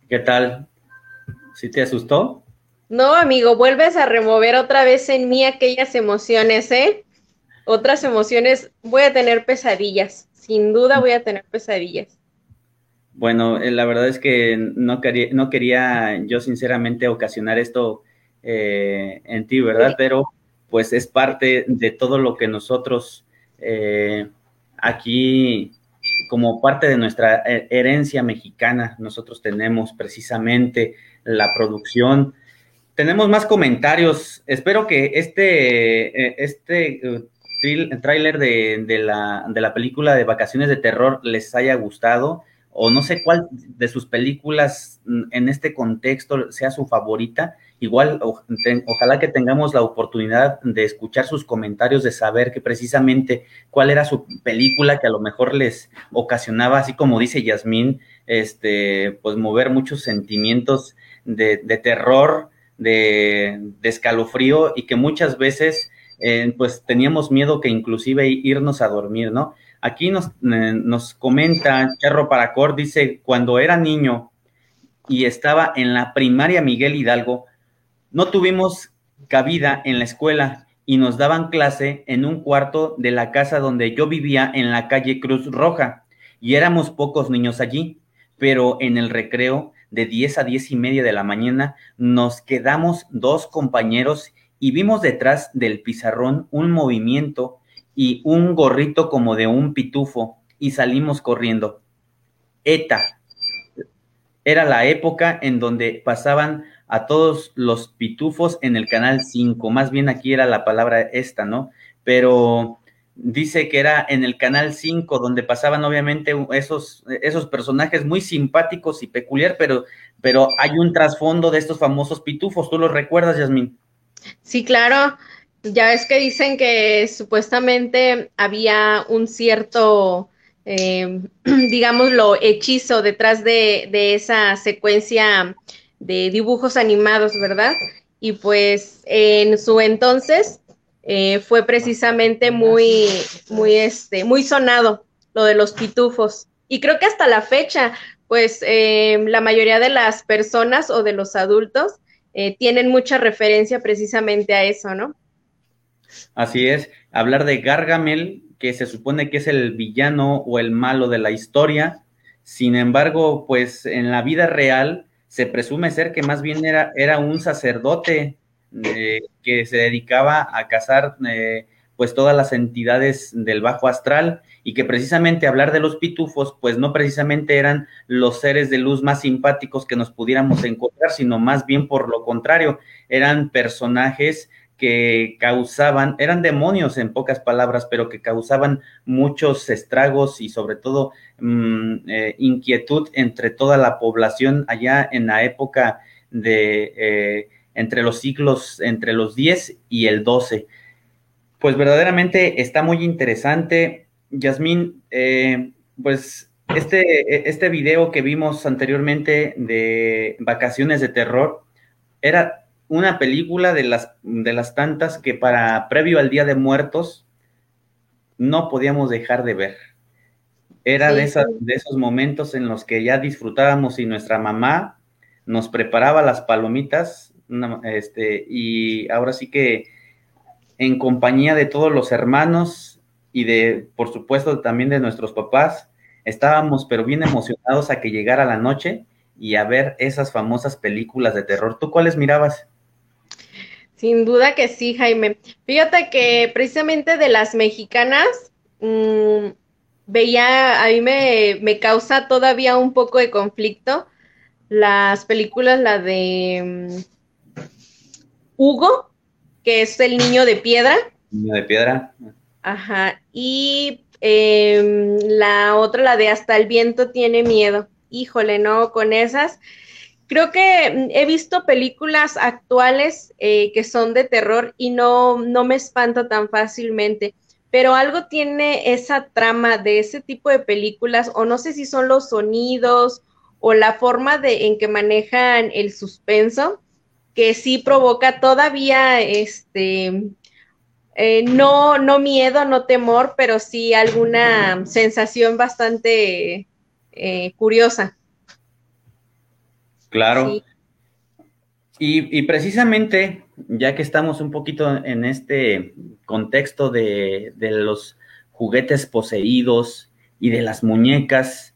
¿Qué tal? ¿Sí te asustó? No, amigo, vuelves a remover otra vez en mí aquellas emociones, ¿eh? Otras emociones, voy a tener pesadillas, sin duda voy a tener pesadillas. Bueno, eh, la verdad es que no quería, no quería yo sinceramente ocasionar esto eh, en ti, ¿verdad? Pero pues es parte de todo lo que nosotros eh, aquí como parte de nuestra eh, herencia mexicana, nosotros tenemos precisamente la producción. Tenemos más comentarios. Espero que este, eh, este uh, tráiler de, de, la, de la película de Vacaciones de Terror les haya gustado o no sé cuál de sus películas mm, en este contexto sea su favorita. Igual, ojalá que tengamos la oportunidad de escuchar sus comentarios, de saber que precisamente cuál era su película que a lo mejor les ocasionaba, así como dice Yasmín, este, pues mover muchos sentimientos de, terror, de, escalofrío y que muchas veces eh, pues teníamos miedo que inclusive irnos a dormir, ¿no? Aquí nos, eh, nos comenta Charro Paracor, dice, cuando era niño y estaba en la primaria Miguel Hidalgo, no tuvimos cabida en la escuela y nos daban clase en un cuarto de la casa donde yo vivía en la calle Cruz Roja y éramos pocos niños allí, pero en el recreo de 10 a 10 y media de la mañana nos quedamos dos compañeros y vimos detrás del pizarrón un movimiento y un gorrito como de un pitufo y salimos corriendo. ETA. Era la época en donde pasaban a todos los pitufos en el canal 5, más bien aquí era la palabra esta, ¿no? Pero dice que era en el canal 5 donde pasaban obviamente esos, esos personajes muy simpáticos y peculiar, pero, pero hay un trasfondo de estos famosos pitufos, ¿tú los recuerdas, Yasmín? Sí, claro. Ya es que dicen que supuestamente había un cierto, eh, digámoslo, hechizo detrás de, de esa secuencia de dibujos animados, ¿verdad? Y pues en su entonces eh, fue precisamente muy, muy, este, muy sonado lo de los pitufos. Y creo que hasta la fecha, pues eh, la mayoría de las personas o de los adultos eh, tienen mucha referencia precisamente a eso, ¿no? Así es, hablar de Gargamel, que se supone que es el villano o el malo de la historia, sin embargo, pues en la vida real, se presume ser que más bien era, era un sacerdote eh, que se dedicaba a cazar eh, pues todas las entidades del bajo astral y que precisamente hablar de los pitufos pues no precisamente eran los seres de luz más simpáticos que nos pudiéramos encontrar, sino más bien por lo contrario, eran personajes que causaban, eran demonios en pocas palabras, pero que causaban muchos estragos y sobre todo mm, eh, inquietud entre toda la población allá en la época de eh, entre los siglos, entre los 10 y el 12. Pues verdaderamente está muy interesante. Yasmín, eh, pues este, este video que vimos anteriormente de vacaciones de terror era una película de las, de las tantas que para previo al Día de Muertos no podíamos dejar de ver. Era de, de esos momentos en los que ya disfrutábamos y nuestra mamá nos preparaba las palomitas este, y ahora sí que en compañía de todos los hermanos y de, por supuesto, también de nuestros papás, estábamos pero bien emocionados a que llegara la noche y a ver esas famosas películas de terror. ¿Tú cuáles mirabas? Sin duda que sí, Jaime. Fíjate que precisamente de las mexicanas, mm, veía, a mí me, me, causa todavía un poco de conflicto las películas, la de mm, Hugo, que es el niño de piedra. Niño de piedra. Ajá. Y em, la otra, la de Hasta el viento tiene miedo. Híjole, no, con esas creo que mm, he visto películas actuales eh, que son de terror y no, no me espanta tan fácilmente, pero algo tiene esa trama de ese tipo de películas, o no sé si son los sonidos o la forma de, en que manejan el suspenso, que sí provoca todavía este eh, no, no miedo, no temor, pero sí alguna sensación bastante eh, curiosa. Claro. Y, precisamente, ya que estamos un poquito en este contexto de, los juguetes poseídos y de las muñecas,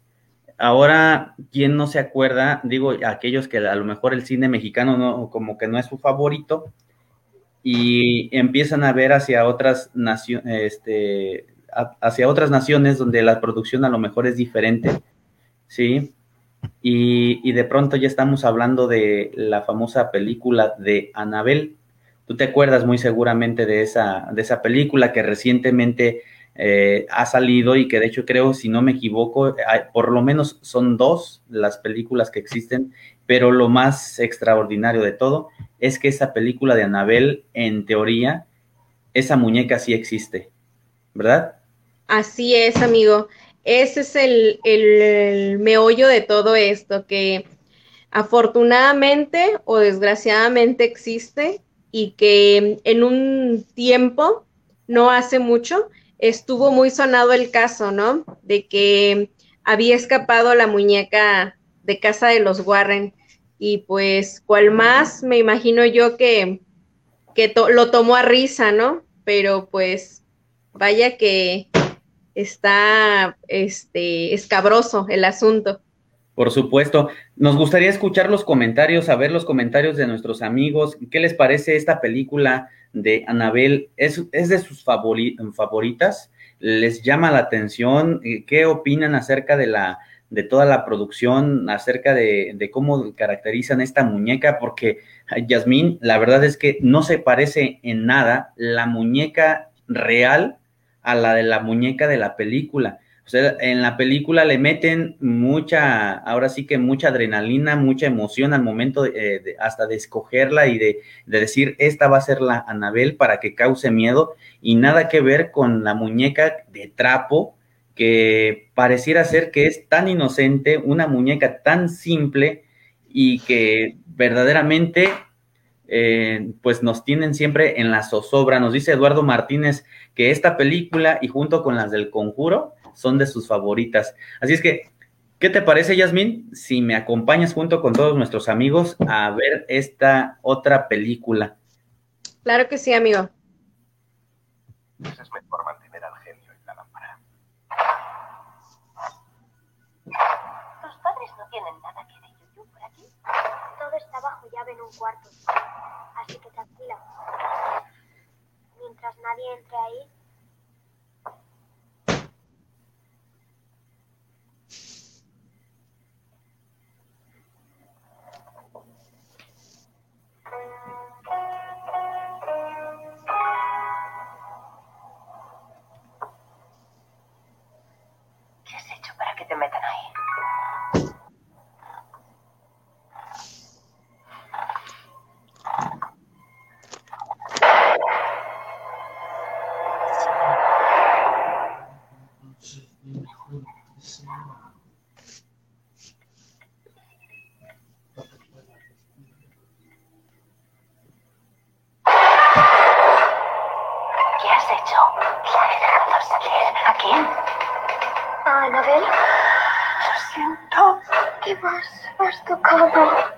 ahora, ¿quién no se acuerda? Digo, aquellos que a lo mejor el cine mexicano no, como que no es su favorito, y empiezan a ver hacia otras naciones, este, hacia otras naciones donde la producción a lo mejor es diferente, ¿sí? Y, de pronto ya estamos hablando de la famosa película de Anabel. Tú te acuerdas muy seguramente de esa, de esa película que recientemente eh, ha salido y que de hecho creo, si no me equivoco, por lo menos son dos las películas que existen, pero lo más extraordinario de todo es que esa película de Anabel, en teoría, esa muñeca sí existe, ¿verdad? Así es, amigo. Ese es el, meollo de todo esto, que afortunadamente o desgraciadamente existe y que en un tiempo, no hace mucho, estuvo muy sonado el caso, ¿no? De que había escapado la muñeca de casa de los Warren. Y pues, cual más me imagino yo que que lo tomó a risa, ¿no? Pero pues vaya que está este escabroso el asunto. Por supuesto. Nos gustaría escuchar los comentarios, saber los comentarios de nuestros amigos. ¿Qué les parece esta película de Anabel? ¿Es, es de sus favoritas? ¿Les llama la atención? ¿Qué opinan acerca de la de toda la producción, acerca de, de cómo caracterizan esta muñeca? Porque, Yasmín, la verdad es que no se parece en nada la muñeca real a la de la muñeca de la película. O sea, en la película le meten mucha, ahora sí que mucha adrenalina, mucha emoción al momento de, eh, hasta de escogerla y de, de, decir, esta va a ser la Anabel para que cause miedo y nada que ver con la muñeca de trapo que pareciera ser que es tan inocente, una muñeca tan simple y que verdaderamente eh, pues nos tienen siempre en la zozobra. Nos dice Eduardo Martínez que esta película y junto con las del conjuro son de sus favoritas. Así es que, ¿qué te parece, Yasmín, si me acompañas junto con todos nuestros amigos a ver esta otra película? Claro que sí, amigo. Pues es mejor mantener al genio en la lámpara. Tus padres no tienen nada que de YouTube por aquí. Todo está bajo llave en un cuarto. Así que tranquila. Mientras nadie entre ahí, todo.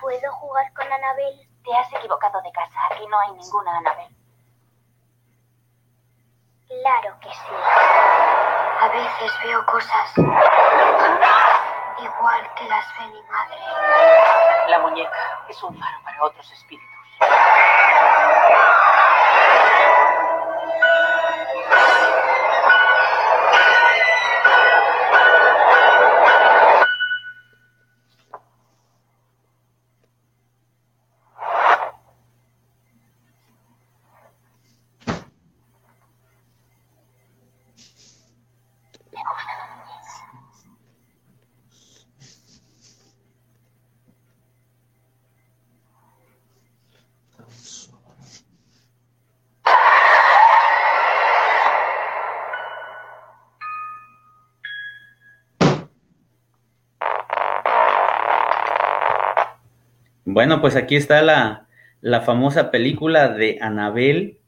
¿Puedo jugar con Anabel? Te has equivocado de casa. Aquí no hay ninguna Anabel. Bueno, pues aquí está la, la famosa película de Anabel,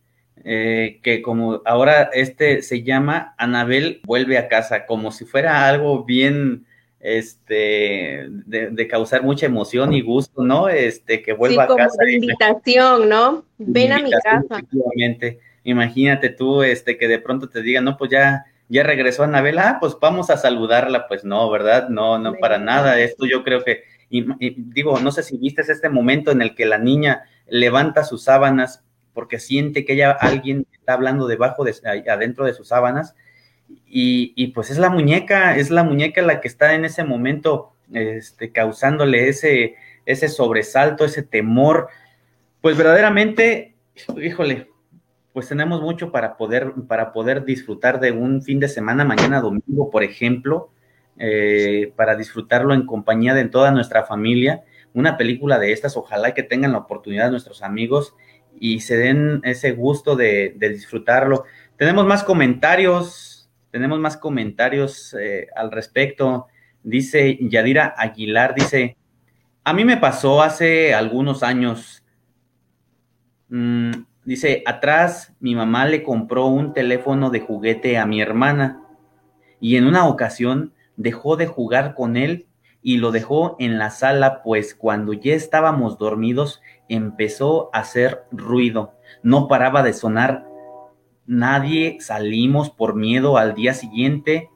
eh, que como ahora este se llama Anabel vuelve a casa, como si fuera algo bien, este, de, causar mucha emoción y gusto, ¿no? Este, que vuelva a casa. De invitación, ¿no? Ven a mi casa. Imagínate tú, este, que de pronto te digan, no, pues ya, ya regresó Anabel, ah, pues vamos a saludarla, pues no, ¿verdad? No, no, para nada. Esto yo creo que y, digo, no sé si viste este momento en el que la niña levanta sus sábanas porque siente que ella, alguien está hablando debajo de, adentro de sus sábanas. Y, pues es la muñeca, es la muñeca la que está en ese momento este, causándole ese, ese sobresalto, ese temor. Pues verdaderamente, híjole, pues tenemos mucho para poder, para poder disfrutar de un fin de semana, mañana domingo, por ejemplo, eh, para disfrutarlo en compañía de toda nuestra familia. Una película de estas, ojalá que tengan la oportunidad nuestros amigos y se den ese gusto de, disfrutarlo. Tenemos más comentarios, tenemos más comentarios eh, al respecto. Dice Yadira Aguilar, dice, a mí me pasó hace algunos años. Mm, dice, atrás mi mamá le compró un teléfono de juguete a mi hermana y en una ocasión dejó de jugar con él y lo dejó en la sala, pues cuando ya estábamos dormidos empezó a hacer ruido. No paraba de sonar. Nadie salimos por miedo al día siguiente,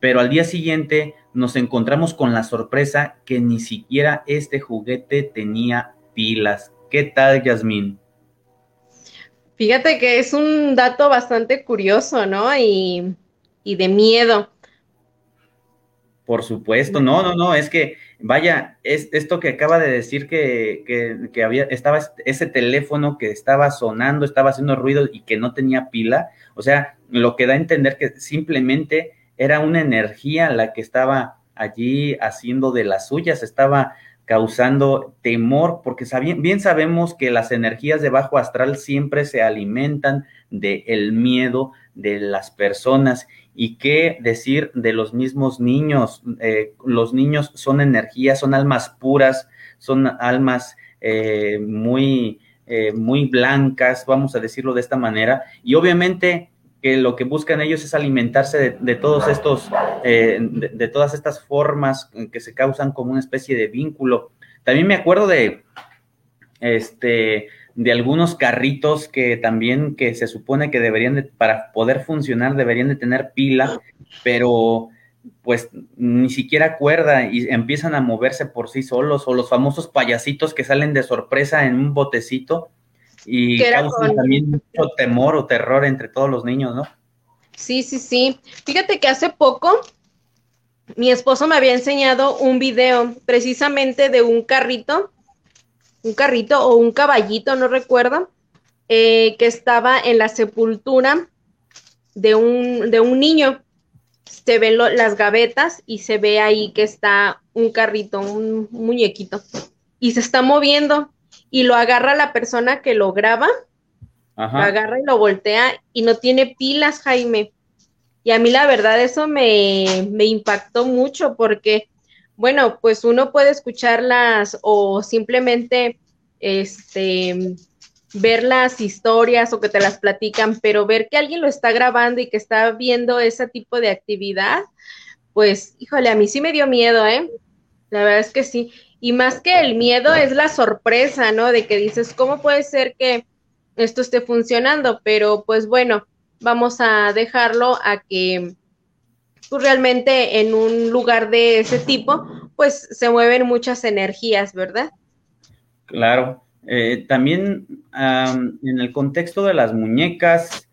pero al día siguiente nos encontramos con la sorpresa que ni siquiera este juguete tenía pilas. ¿Qué tal, Yasmín? Fíjate que es un dato bastante curioso, ¿no? Y, y de miedo. Por supuesto, no, no, no, es que, vaya, es esto que acaba de decir que, que, que, había, estaba ese teléfono que estaba sonando, estaba haciendo ruido y que no tenía pila, o sea, lo que da a entender que simplemente era una energía la que estaba allí haciendo de las suyas, estaba causando temor, porque bien sabemos que las energías de bajo astral siempre se alimentan del el miedo de las personas. Y qué decir de los mismos niños. Eh, los niños son energías, son almas puras, son almas eh, muy, eh, muy blancas, vamos a decirlo de esta manera. Y obviamente que lo que buscan ellos es alimentarse de, todos estos, de, todas estas formas que se causan como una especie de vínculo. También me acuerdo de, este, de algunos carritos que también que se supone que deberían de, para poder funcionar deberían de tener pila, pero pues ni siquiera cuerda y empiezan a moverse por sí solos o los famosos payasitos que salen de sorpresa en un botecito y causan también mucho temor o terror entre todos los niños, ¿no? Sí, sí, sí. Fíjate que hace poco mi esposo me había enseñado un video precisamente de un carrito un carrito o un caballito, no recuerdo, eh, que estaba en la sepultura de un, de un niño. Se ven las gavetas y se ve ahí que está un carrito, un, muñequito, y se está moviendo y lo agarra la persona que lo graba, lo agarra y lo voltea y no tiene pilas, Jaime. Y a mí la verdad eso me, me impactó mucho porque bueno, pues uno puede escucharlas o simplemente este ver las historias o que te las platican, pero ver que alguien lo está grabando y que está viendo ese tipo de actividad, pues, híjole, a mí sí me dio miedo, ¿eh? La verdad es que sí. Y más que el miedo es la sorpresa, ¿no? De que dices, ¿cómo puede ser que esto esté funcionando? Pero pues bueno, vamos a dejarlo a que pues realmente en un lugar de ese tipo, pues se mueven muchas energías, ¿verdad? Claro. Eh, también en el contexto de las muñecas,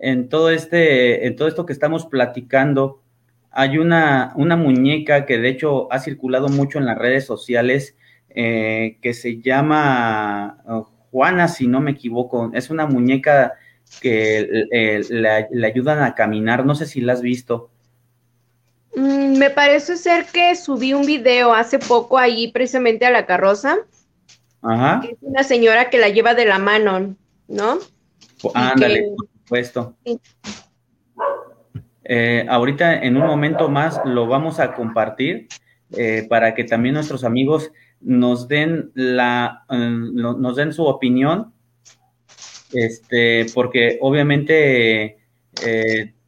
en todo este, en todo esto que estamos platicando, hay una, una muñeca que de hecho ha circulado mucho en las redes sociales eh, que se llama oh, Juana, si no me equivoco. Es una muñeca que eh, le ayudan a caminar. No sé si la has visto. Mm, me parece ser que subí un video hace poco ahí precisamente a la carroza. Ajá. Es una señora que la lleva de la mano, ¿no? Ándale, por supuesto. Eh, ahorita en un momento más lo vamos a compartir eh, para que también nuestros amigos nos den la eh, nos den su opinión este porque obviamente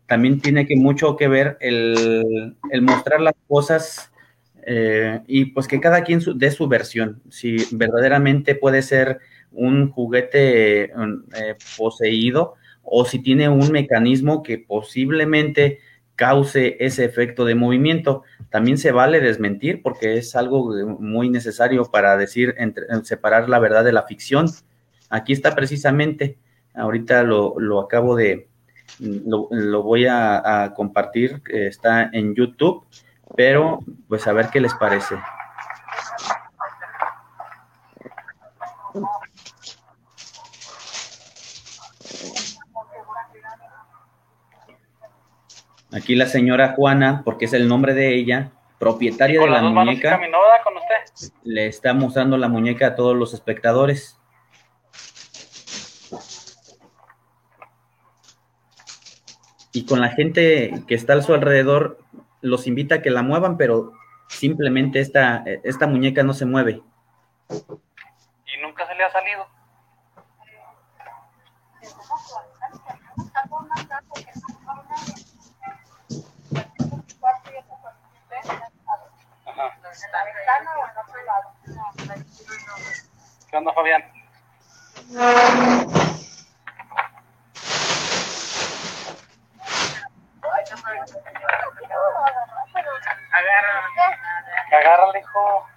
también tiene que mucho que ver el, mostrar las cosas eh, y pues que cada quien dé su versión, si verdaderamente puede ser un juguete eh, poseído o si tiene un mecanismo que posiblemente cause ese efecto de movimiento. También se vale desmentir porque es algo muy necesario para decir, separar la verdad de la ficción. Aquí está precisamente, ahorita lo acabo de, lo, voy a, compartir, está en YouTube, pero pues a ver qué les parece. Aquí la señora Juana, porque es el nombre de ella, propietaria de la muñeca, le está mostrando la muñeca a todos los espectadores. Y con la gente que está a su alrededor los invita a que la muevan, pero simplemente esta, esta muñeca no se mueve. ¿Y nunca se le ha salido? lado. ¿Qué onda, Fabián? Agárrala, hijo.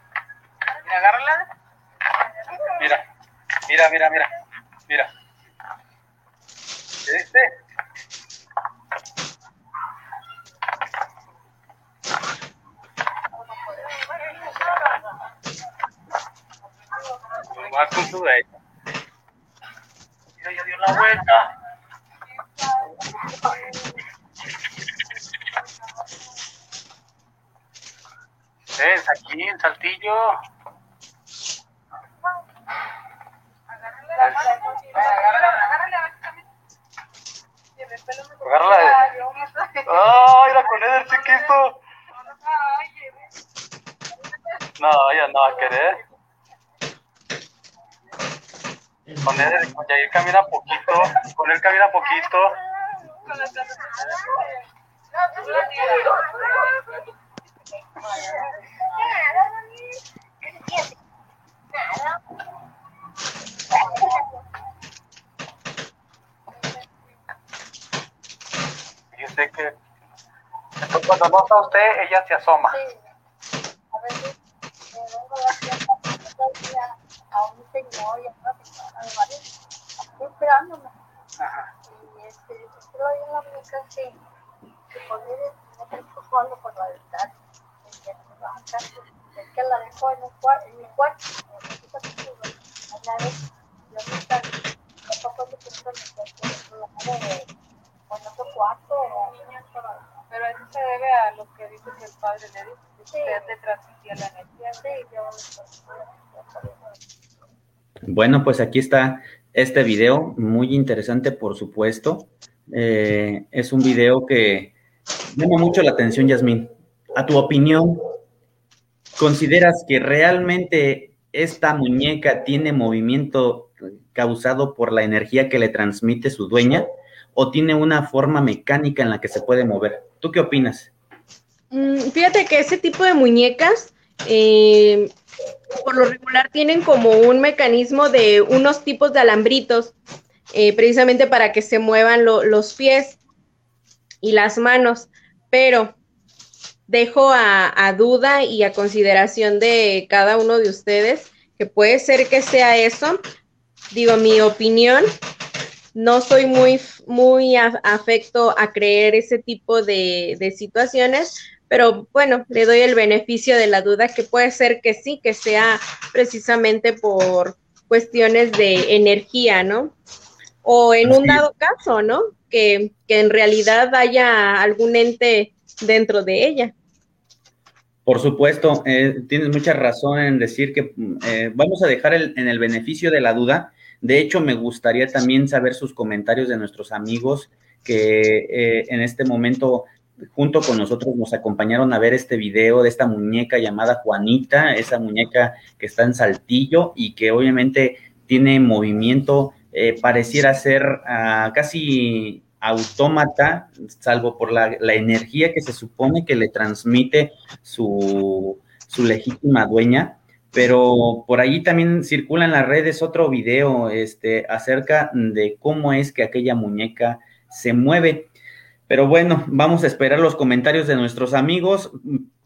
Agárrala. Mira, mira, mira, mira. Mira. ¿Viste? Vas con su. Mira, ya dio la vuelta. Es aquí en Saltillo. Agárrala de... ¡Ay, la con el chiquito! No, ya no va a querer. Con él, con Yair camina poquito, con él camina poquito. Yo sé que después cuando no está usted, ella se asoma. A veces me vengo a a un señor y a una señora de varios, esperándome. Ajá. Y este, pero ahí en la muñeca que poner jugando por la ventana. Y que me baja casi, es que la dejo en, un en mi cuarto. tampoco se puso en mi cuarto, en otro cuarto, Pero eso se debe a lo que dice que el padre le dice, que usted le transmitía la energía. sí, yo me Bueno, pues aquí está este video, muy interesante, por supuesto. Eh, es un video que llama mucho la atención, Yasmín. A tu opinión, ¿consideras que realmente esta muñeca tiene movimiento causado por la energía que le transmite su dueña o tiene una forma mecánica en la que se puede mover? ¿Tú qué opinas? Mm, Fíjate que ese tipo de muñecas, eh, por lo regular, tienen como un mecanismo de unos tipos de alambritos, eh, precisamente para que se muevan lo- los pies y las manos. Pero dejo a, a duda y a consideración de cada uno de ustedes que puede ser que sea eso. Digo, mi opinión, no soy muy, muy a- afecto a creer ese tipo de, de situaciones, pero bueno, le doy el beneficio de la duda que puede ser que sí, que sea precisamente por cuestiones de energía, ¿no? O en un dado caso, ¿no? Que, que en realidad haya algún ente dentro de ella. Por supuesto, eh, tienes mucha razón en decir que mm, eh, vamos a dejar en el beneficio de la duda. De hecho, me gustaría también saber sus comentarios de nuestros amigos que eh, en este momento junto con nosotros nos acompañaron a ver este video de esta muñeca llamada Juanita, esa muñeca que está en Saltillo y que obviamente tiene movimiento, eh, pareciera ser ah, casi autómata, salvo por la, energía que se supone que le transmite su, su legítima dueña. Pero por ahí también circula en las redes otro video este, acerca de cómo es que aquella muñeca se mueve. Pero bueno, vamos a esperar los comentarios de nuestros amigos.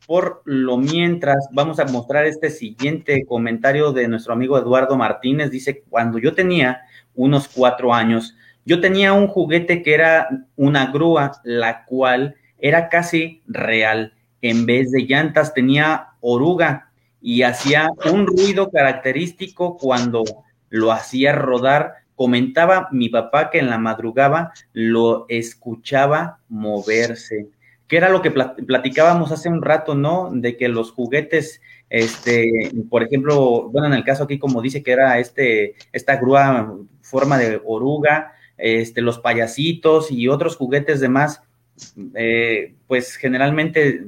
Por lo mientras, vamos a mostrar este siguiente comentario de nuestro amigo Eduardo Martínez. Dice, cuando yo tenía unos cuatro años, yo tenía un juguete que era una grúa, la cual era casi real. En vez de llantas tenía oruga y hacía un ruido característico cuando lo hacía rodar. Comentaba mi papá que en la madrugada lo escuchaba moverse, que era lo que plat- platicábamos hace un rato, ¿no? De que los juguetes, este, por ejemplo, bueno, en el caso aquí como dice que era este, esta grúa forma de oruga, este, los payasitos y otros juguetes demás, eh, pues generalmente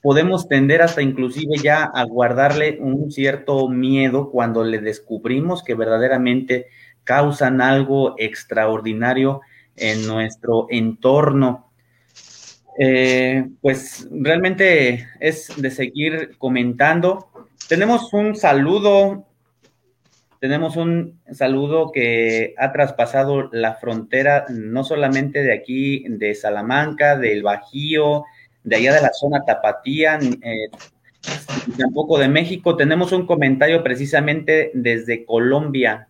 podemos tender hasta inclusive ya a guardarle un cierto miedo cuando le descubrimos que verdaderamente causan algo extraordinario en nuestro entorno. Eh, pues realmente es de seguir comentando. Tenemos un saludo, tenemos un saludo que ha traspasado la frontera, no solamente de aquí, de Salamanca, del Bajío, de allá de la zona Tapatía, eh, tampoco de México. Tenemos un comentario precisamente desde Colombia.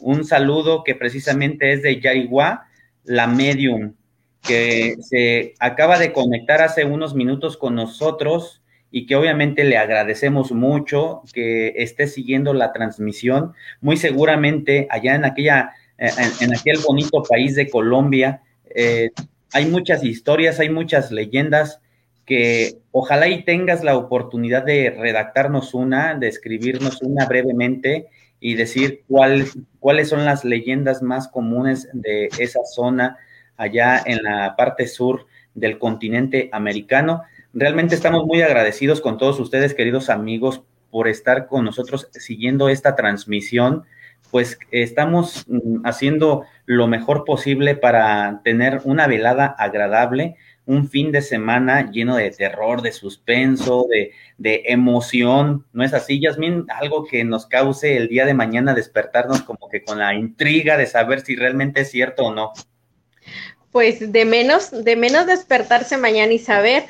Un saludo que precisamente es de Yariguá, la medium, que se acaba de conectar hace unos minutos con nosotros y que obviamente le agradecemos mucho que esté siguiendo la transmisión. Muy seguramente allá en aquella, en, aquel bonito país de Colombia, eh, hay muchas historias, hay muchas leyendas que ojalá y tengas la oportunidad de redactarnos una, de escribirnos una brevemente y decir cuáles son las leyendas más comunes de esa zona allá en la parte sur del continente americano. Realmente estamos muy agradecidos con todos ustedes, queridos amigos, por estar con nosotros siguiendo esta transmisión. Pues estamos mm, haciendo lo mejor posible para tener una velada agradable un fin de semana lleno de terror, de suspenso, de, de, emoción. ¿No es así, Yasmin? Algo que nos cause el día de mañana despertarnos como que con la intriga de saber si realmente es cierto o no. Pues de menos, de menos despertarse mañana y saber.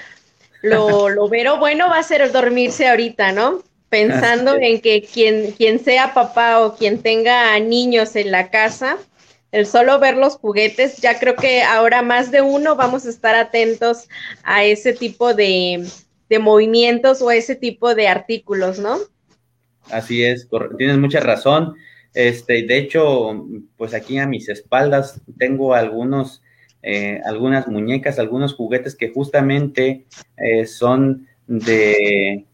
Lo, lo vero bueno va a ser dormirse ahorita, ¿no? Pensando en que quien, quien sea papá o quien tenga niños en la casa, el solo ver los juguetes, ya creo que ahora más de uno vamos a estar atentos a ese tipo de, movimientos o a ese tipo de artículos, ¿no? Así es, tienes mucha razón. Este, de hecho, pues aquí a mis espaldas tengo algunos, eh, algunas muñecas, algunos juguetes que justamente eh, son de,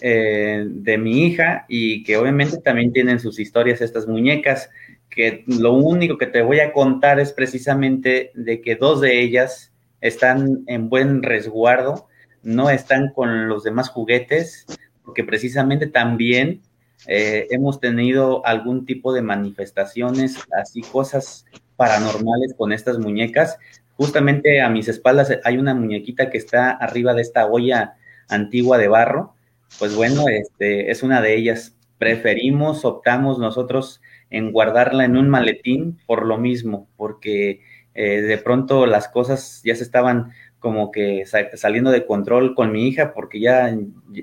eh, de mi hija y que obviamente también tienen sus historias estas muñecas que lo único que te voy a contar es precisamente de que dos de ellas están en buen resguardo, no están con los demás juguetes, porque precisamente también hemos tenido algún tipo de manifestaciones, así cosas paranormales con estas muñecas. Justamente a mis espaldas hay una muñequita que está arriba de esta olla antigua de barro. Pues bueno, este es una de ellas. Preferimos, optamos nosotros en guardarla en un maletín por lo mismo, porque eh, de pronto las cosas ya se estaban como que saliendo de control con mi hija porque ya,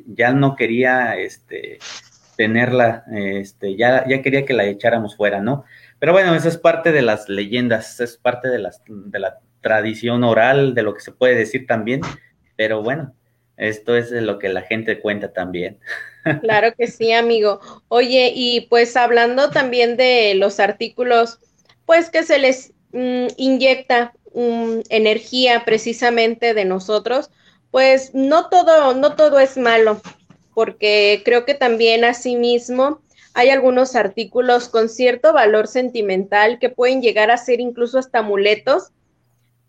ya no quería este, tenerla, este, ya, ya quería que la echáramos fuera, ¿no? Pero bueno, eso es parte de las leyendas, es parte de, las, de la tradición oral, de lo que se puede decir también, pero bueno, esto es lo que la gente cuenta también. Claro que sí, amigo. Oye, y pues hablando también de los artículos, pues que se les mm, inyecta mm, energía precisamente de nosotros, pues no todo, no todo es malo, porque creo que también asimismo hay algunos artículos con cierto valor sentimental que pueden llegar a ser incluso hasta amuletos,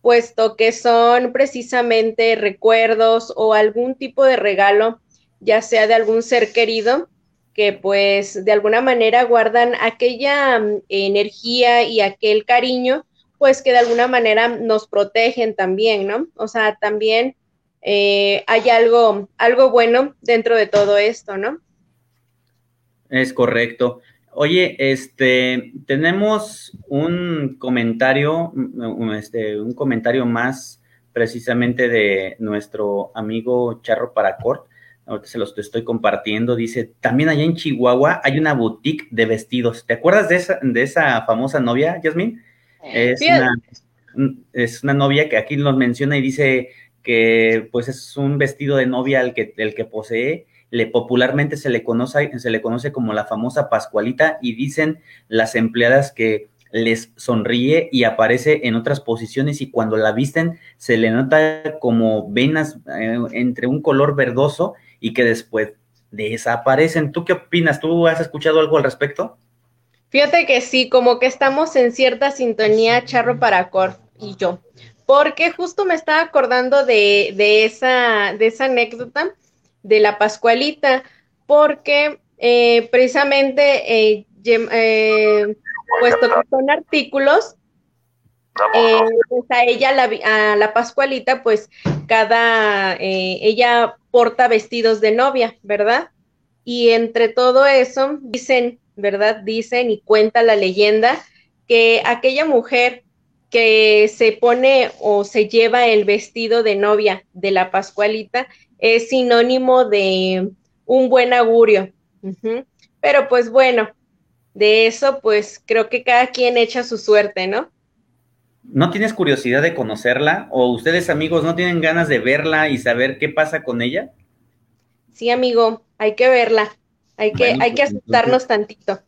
puesto que son precisamente recuerdos o algún tipo de regalo ya sea de algún ser querido, que pues de alguna manera guardan aquella mm, energía y aquel cariño, pues que de alguna manera nos protegen también, ¿no? O sea, también eh, hay algo, algo bueno dentro de todo esto, ¿no? Es correcto. Oye, este, tenemos un comentario, mm, este, un comentario más precisamente de nuestro amigo Charro Paracort ahorita se los estoy compartiendo, dice, también allá en Chihuahua hay una boutique de vestidos. ¿Te acuerdas de esa, de esa famosa novia, Yasmin? Es, una, es una novia que aquí nos menciona y dice que pues es un vestido de novia el que, el que posee. Le, popularmente se le, conoce, se le conoce como la famosa Pascualita y dicen las empleadas que les sonríe y aparece en otras posiciones y cuando la visten se le nota como venas eh, entre un color verdoso y que después desaparecen. ¿Tú qué opinas? ¿Tú has escuchado algo al respecto? Fíjate que sí, como que estamos en cierta sintonía Charro Paracor y yo, porque justo me estaba acordando de, esa, de esa anécdota de la Pascualita, porque eh, precisamente, eh, eh, puesto que son artículos, eh, pues a ella, la, a la Pascualita, pues cada, eh, ella porta vestidos de novia, ¿verdad? Y entre todo eso, dicen, ¿verdad? Dicen y cuenta la leyenda que aquella mujer que se pone o se lleva el vestido de novia de la Pascualita es sinónimo de un buen augurio. Pero pues bueno, de eso pues creo que cada quien echa su suerte, ¿no? ¿No tienes curiosidad de conocerla? ¿O ustedes amigos no tienen ganas de verla y saber qué pasa con ella? Sí, amigo, hay que verla. Hay que, hay que pues, asustarnos tantito.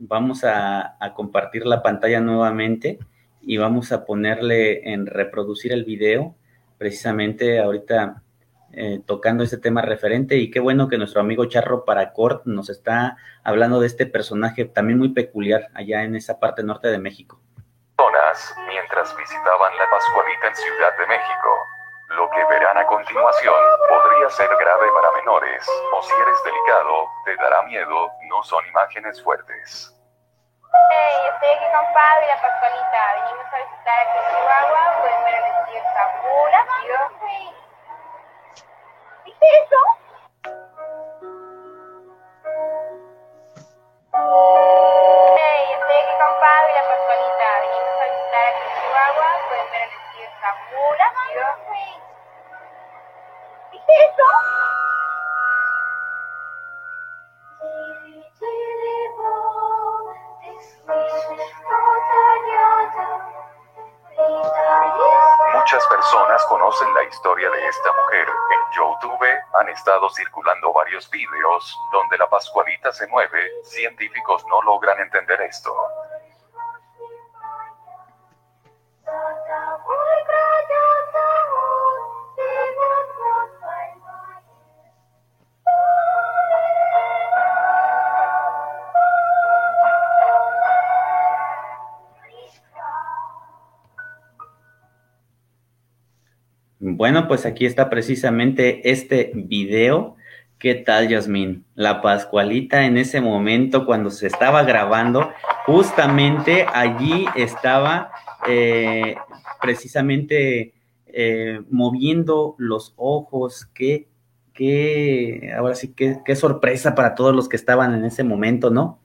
Vamos a, a compartir la pantalla nuevamente y vamos a ponerle en reproducir el video, precisamente ahorita eh, tocando este tema referente y qué bueno que nuestro amigo Charro Paracort nos está hablando de este personaje también muy peculiar allá en esa parte norte de México. Mientras visitaban la Pascualita en Ciudad de México. Lo que verán a continuación podría ser grave para menores, o si eres delicado, te dará miedo, no son imágenes fuertes. Hey, estoy aquí con Padre y la Pascualita. Venimos a visitar aquí en Chihuahua. Pueden ver el vestido está muy chido. ¿Viste eso? Hey, estoy aquí con Padre y la Pascualita. Venimos a visitar aquí en Chihuahua. Pueden ver el vestido está muy chido. ¿Viste eso? Muchas personas conocen la historia de esta mujer. En YouTube han estado circulando varios videos donde la Pascualita se mueve. Científicos no logran entender esto. Bueno, pues aquí está precisamente este video. ¿Qué tal, Yasmin? La Pascualita en ese momento cuando se estaba grabando, justamente allí estaba eh, precisamente eh, moviendo los ojos. Qué, qué, ahora sí, qué sorpresa para todos los que estaban en ese momento, ¿no?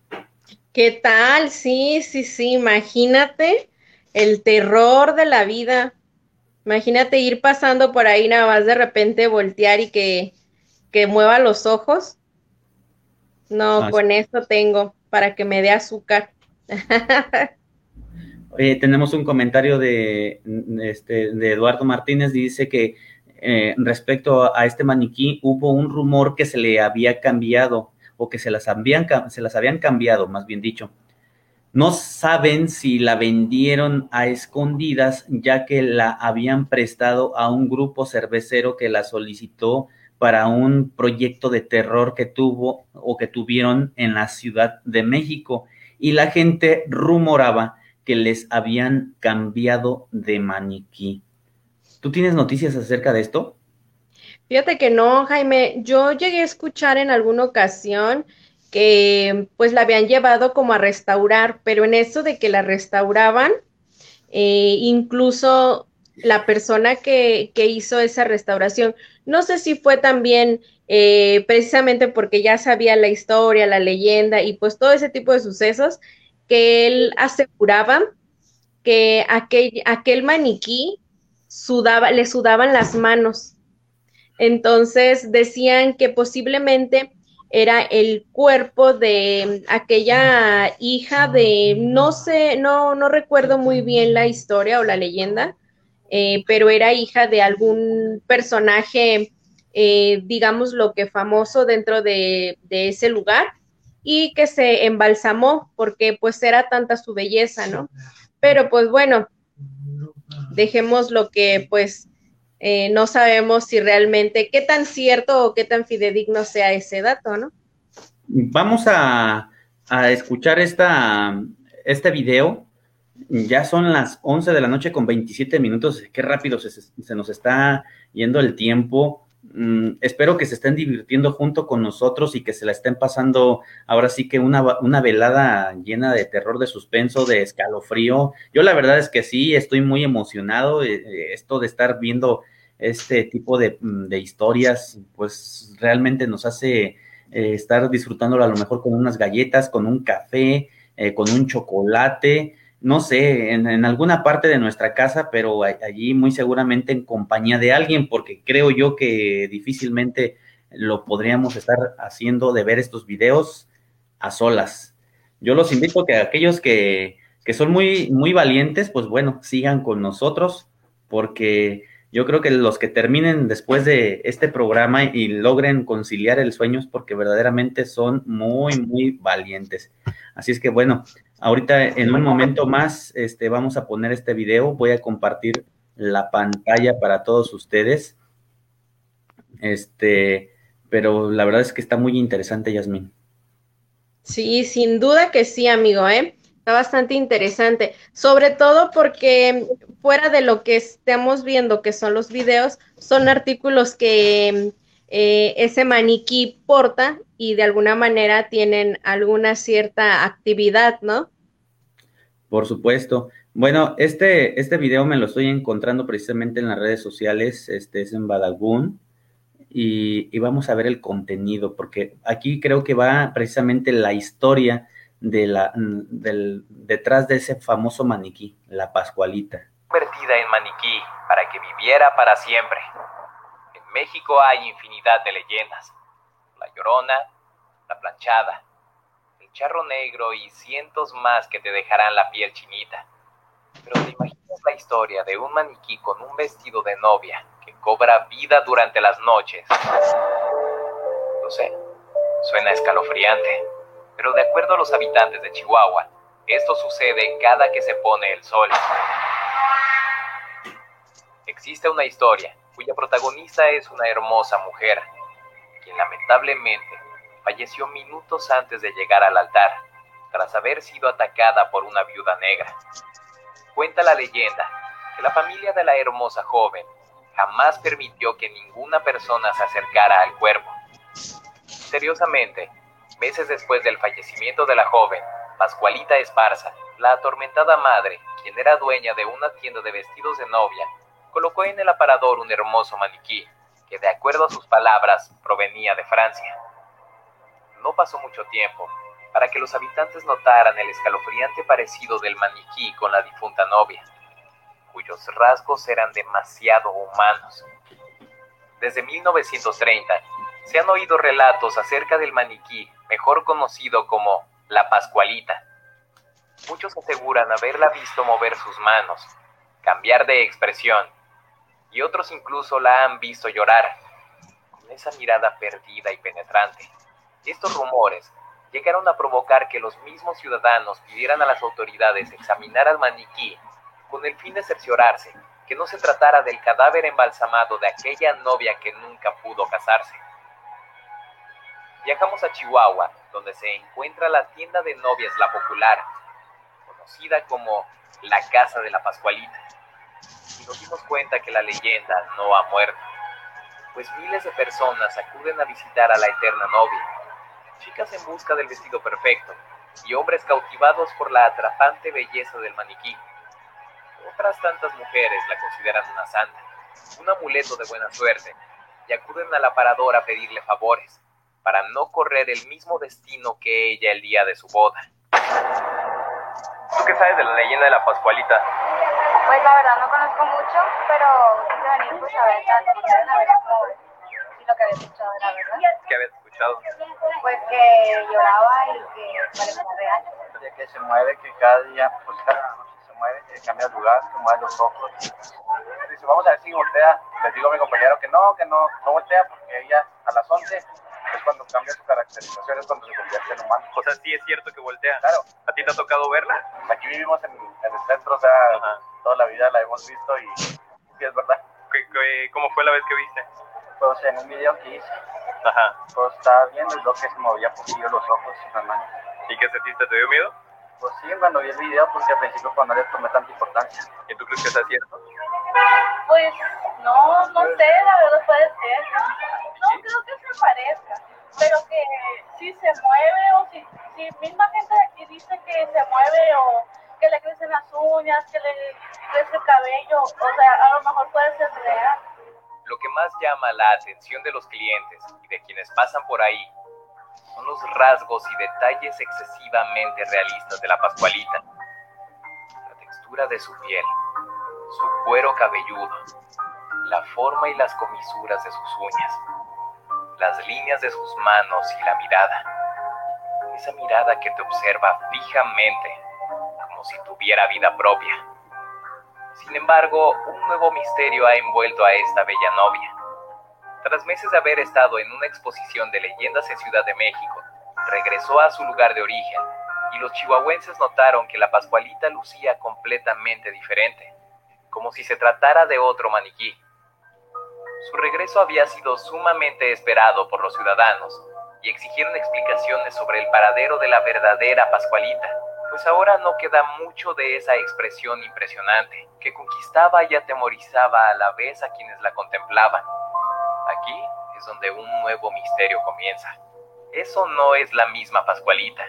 ¿Qué tal? Sí, sí, sí, imagínate el terror de la vida Imagínate ir pasando por ahí nada más de repente voltear y que, mueva los ojos. No, con esto tengo para que me dé azúcar. Oye, tenemos un comentario de, este, de Eduardo Martínez, dice que eh, respecto a este maniquí hubo un rumor que se le había cambiado o que se las habían, se las habían cambiado, más bien dicho. No saben si la vendieron a escondidas, ya que la habían prestado a un grupo cervecero que la solicitó para un proyecto de terror que tuvo o que tuvieron en la Ciudad de México. Y la gente rumoraba que les habían cambiado de maniquí. ¿Tú tienes noticias acerca de esto? Fíjate que no, Jaime. Yo llegué a escuchar en alguna ocasión que pues la habían llevado como a restaurar, pero en eso de que la restauraban, eh, incluso la persona que, hizo esa restauración, no sé si fue también eh, precisamente porque ya sabía la historia, la leyenda y pues todo ese tipo de sucesos, que él aseguraba que aquel, aquel maniquí sudaba, le sudaban las manos. Entonces decían que posiblemente era el cuerpo de aquella hija de, no sé, no, no recuerdo muy bien la historia o la leyenda, eh, pero era hija de algún personaje, eh, digamos lo que famoso dentro de, de, ese lugar y que se embalsamó porque pues era tanta su belleza, ¿no? Pero pues bueno, dejemos lo que pues eh, no sabemos si realmente qué tan cierto o qué tan fidedigno sea ese dato, ¿no? Vamos a, escuchar esta, este video. Ya son las 11 de la noche con 27 minutos. Qué rápido se, nos está yendo el tiempo. Mm, espero que se estén divirtiendo junto con nosotros y que se la estén pasando ahora sí que una, una, velada llena de terror, de suspenso, de escalofrío. Yo la verdad es que sí, estoy muy emocionado. Eh, eh, esto de estar viendo este tipo de, mm, de historias, pues realmente nos hace eh, estar disfrutándolo a lo mejor con unas galletas, con un café, con un chocolate no sé, en, alguna parte de nuestra casa, pero allí muy seguramente en compañía de alguien, porque creo yo que difícilmente lo podríamos estar haciendo de ver estos videos a solas. Yo los invito a que aquellos que, que son muy, muy valientes, pues bueno, sigan con nosotros, porque yo creo que los que terminen después de este programa y logren conciliar el sueño es porque verdaderamente son muy, muy valientes. Así es que bueno, ahorita en un momento más este, vamos a poner este video. Voy a compartir la pantalla para todos ustedes. Este, pero la verdad es que está muy interesante, Yasmin. Sí, sin duda que sí, amigo, ¿eh? Está bastante interesante, sobre todo porque fuera de lo que estemos viendo, que son los videos, son artículos que eh, ese maniquí porta y de alguna manera tienen alguna cierta actividad, ¿no? Por supuesto. Bueno, este, este video me lo estoy encontrando precisamente en las redes sociales, este es en Badagún, y, y vamos a ver el contenido, porque aquí creo que va precisamente la historia de la, del, detrás de ese famoso maniquí, la Pascualita. Convertida en maniquí para que viviera para siempre. En México hay infinidad de leyendas. La Llorona, la Planchada, el Charro Negro y cientos más que te dejarán la piel chinita. Pero te imaginas la historia de un maniquí con un vestido de novia que cobra vida durante las noches. Lo sé, suena escalofriante pero de acuerdo a los habitantes de Chihuahua, esto sucede cada que se pone el sol. Existe una historia cuya protagonista es una hermosa mujer, quien lamentablemente falleció minutos antes de llegar al altar, tras haber sido atacada por una viuda negra. Cuenta la leyenda que la familia de la hermosa joven jamás permitió que ninguna persona se acercara al cuerpo. Misteriosamente, Meses después del fallecimiento de la joven, Pascualita Esparza, la atormentada madre, quien era dueña de una tienda de vestidos de novia, colocó en el aparador un hermoso maniquí, que de acuerdo a sus palabras provenía de Francia. No pasó mucho tiempo para que los habitantes notaran el escalofriante parecido del maniquí con la difunta novia, cuyos rasgos eran demasiado humanos. Desde 1930, se han oído relatos acerca del maniquí, mejor conocido como la Pascualita. Muchos aseguran haberla visto mover sus manos, cambiar de expresión, y otros incluso la han visto llorar, con esa mirada perdida y penetrante. Estos rumores llegaron a provocar que los mismos ciudadanos pidieran a las autoridades examinar al maniquí con el fin de cerciorarse que no se tratara del cadáver embalsamado de aquella novia que nunca pudo casarse. Viajamos a Chihuahua, donde se encuentra la tienda de novias La Popular, conocida como la Casa de la Pascualita. Y nos dimos cuenta que la leyenda no ha muerto, pues miles de personas acuden a visitar a la eterna novia, chicas en busca del vestido perfecto y hombres cautivados por la atrapante belleza del maniquí. Otras tantas mujeres la consideran una santa, un amuleto de buena suerte, y acuden a la paradora a pedirle favores para no correr el mismo destino que ella el día de su boda. ¿Tú qué sabes de la leyenda de la Pascualita? Pues la verdad no conozco mucho, pero quise venir pues a ver, a ver cómo, si lo que había escuchado era verdad. ¿Qué habías escuchado? Pues que lloraba y que parecía real. Que se mueve, que cada día, pues cada noche se mueve, que cambia de lugar, que mueve los ojos. Dice, vamos a ver si voltea. Les digo a mi compañero que no, que no, no voltea porque ella a las 11 es cuando cambia su caracterización, es cuando se convierte en humano. O sea, sí es cierto que voltea. Claro. ¿A ti te ha tocado verla? Aquí vivimos en, en el centro, o sea, toda la vida la hemos visto y sí es verdad. ¿Qué, qué, cómo fue la vez que viste? Pues en un video que hice, Ajá. pues estaba viendo y lo que se movía poquillo los ojos y las manos. ¿Y qué sentiste? ¿Te dio miedo? Pues sí, cuando vi el video, porque al principio pues no le tomé tanta importancia. ¿Y tú crees que está cierto? Pues No, no sé, la verdad puede ser. No creo que se parezca, pero que si se mueve o si, si misma gente de aquí dice que se mueve o que le crecen las uñas, que le crece el cabello, o sea, a lo mejor puede ser real. Lo que más llama la atención de los clientes y de quienes pasan por ahí son los rasgos y detalles excesivamente realistas de la Pascualita. La textura de su piel, su cuero cabelludo, la forma y las comisuras de sus uñas, las líneas de sus manos y la mirada. Esa mirada que te observa fijamente, como si tuviera vida propia. Sin embargo, un nuevo misterio ha envuelto a esta bella novia. Tras meses de haber estado en una exposición de leyendas en Ciudad de México, regresó a su lugar de origen y los chihuahuenses notaron que la Pascualita lucía completamente diferente, como si se tratara de otro maniquí. Su regreso había sido sumamente esperado por los ciudadanos y exigieron explicaciones sobre el paradero de la verdadera Pascualita, pues ahora no queda mucho de esa expresión impresionante que conquistaba y atemorizaba a la vez a quienes la contemplaban. Aquí es donde un nuevo misterio comienza. Eso no es la misma Pascualita.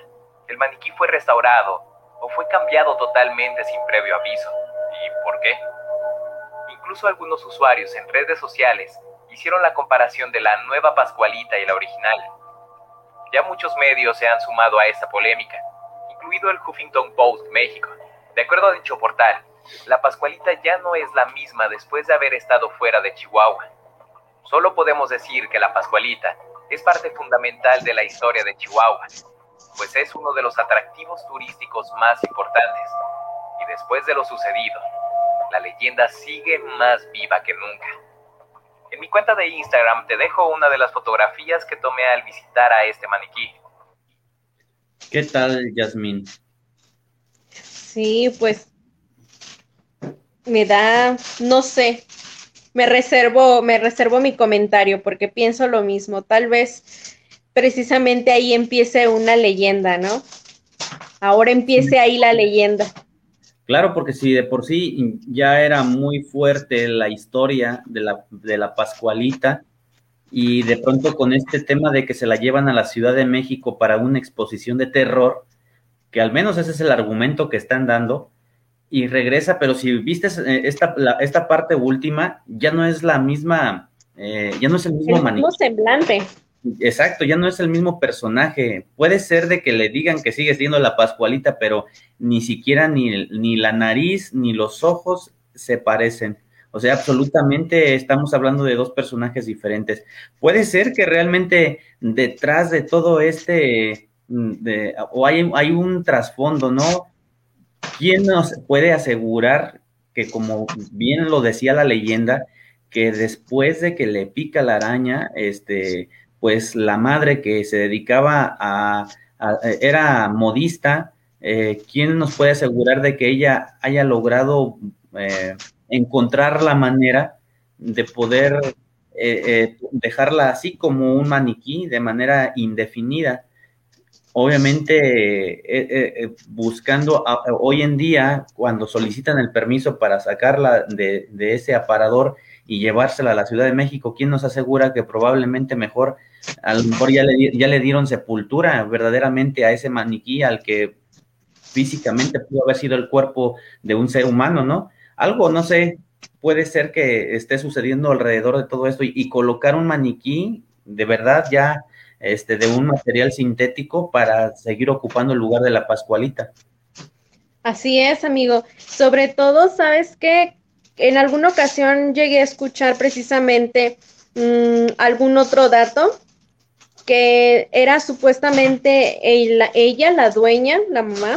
El maniquí fue restaurado o fue cambiado totalmente sin previo aviso. ¿Y por qué? Incluso algunos usuarios en redes sociales hicieron la comparación de la nueva Pascualita y la original. Ya muchos medios se han sumado a esta polémica, incluido el Huffington Post México. De acuerdo a dicho portal, la Pascualita ya no es la misma después de haber estado fuera de Chihuahua. Solo podemos decir que la Pascualita es parte fundamental de la historia de Chihuahua, pues es uno de los atractivos turísticos más importantes. Y después de lo sucedido, la leyenda sigue más viva que nunca. En mi cuenta de Instagram te dejo una de las fotografías que tomé al visitar a este maniquí. ¿Qué tal, Yasmín? Sí, pues me da, no sé, me reservo, me reservo mi comentario porque pienso lo mismo. Tal vez precisamente ahí empiece una leyenda, ¿no? Ahora empiece ahí la leyenda. Claro, porque si de por sí ya era muy fuerte la historia de la, de la Pascualita y de pronto con este tema de que se la llevan a la Ciudad de México para una exposición de terror, que al menos ese es el argumento que están dando, y regresa, pero si viste eh, esta, esta parte última, ya no es la misma, eh, ya no es el mismo, el mismo semblante. Exacto, ya no es el mismo personaje. Puede ser de que le digan que sigue siendo la Pascualita, pero ni siquiera ni, ni la nariz ni los ojos se parecen. O sea, absolutamente estamos hablando de dos personajes diferentes. Puede ser que realmente detrás de todo este, mm, o hay, hay un trasfondo, ¿no? ¿quién nos puede asegurar que, como bien lo decía la leyenda, que después de que le pica la araña, este, pues la madre que se dedicaba a, era modista, eh, ¿quién nos puede asegurar de que ella haya logrado eh, encontrar la manera de poder eh, dejarla así como un maniquí de manera indefinida? obviamente eh, eh, eh, buscando hoy en día, cuando solicitan el permiso para sacarla de, ese aparador y llevársela a la Ciudad de México, ¿quién nos asegura que probablemente mejor, a lo mejor ya le, ya le dieron sepultura verdaderamente a ese maniquí al que físicamente pudo haber sido el cuerpo de un ser humano, ¿no? Algo, no sé, puede ser que esté sucediendo alrededor de todo esto y colocar un maniquí de verdad ya este, de un material sintético para seguir ocupando el lugar de la Pascualita. Así es, amigo. Sobre todo, ¿sabes que En alguna ocasión llegué a escuchar precisamente mm, algún otro dato que era supuestamente ella, la dueña, la mamá,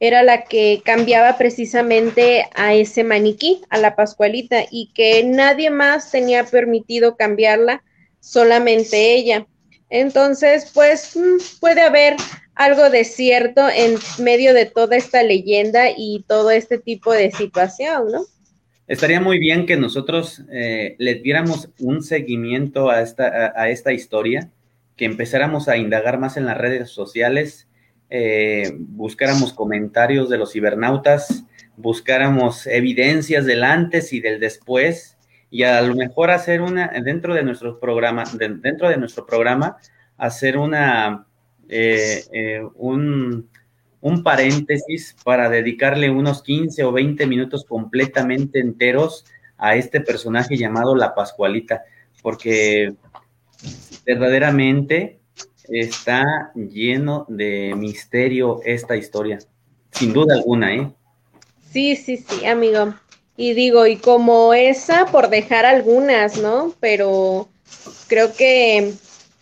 era la que cambiaba precisamente a ese maniquí, a la Pascualita, y que nadie más tenía permitido cambiarla, solamente ella. Entonces, pues mm, puede haber algo de cierto en medio de toda esta leyenda y todo este tipo de situación, ¿no? Estaría muy bien que nosotros eh, le diéramos un seguimiento a esta, a, esta historia, que empezáramos a indagar más en las redes sociales, eh, buscáramos comentarios de los cibernautas, buscáramos evidencias del antes y del después, y a lo mejor hacer una, dentro de nuestro programa, dentro de nuestro programa, hacer una, eh, eh, un, un paréntesis para dedicarle unos 15 o 20 minutos completamente enteros a este personaje llamado La Pascualita, porque verdaderamente está lleno de misterio esta historia, sin duda alguna, ¿eh? Sí, sí, sí, amigo. Y digo, y como esa, por dejar algunas, ¿no? Pero creo que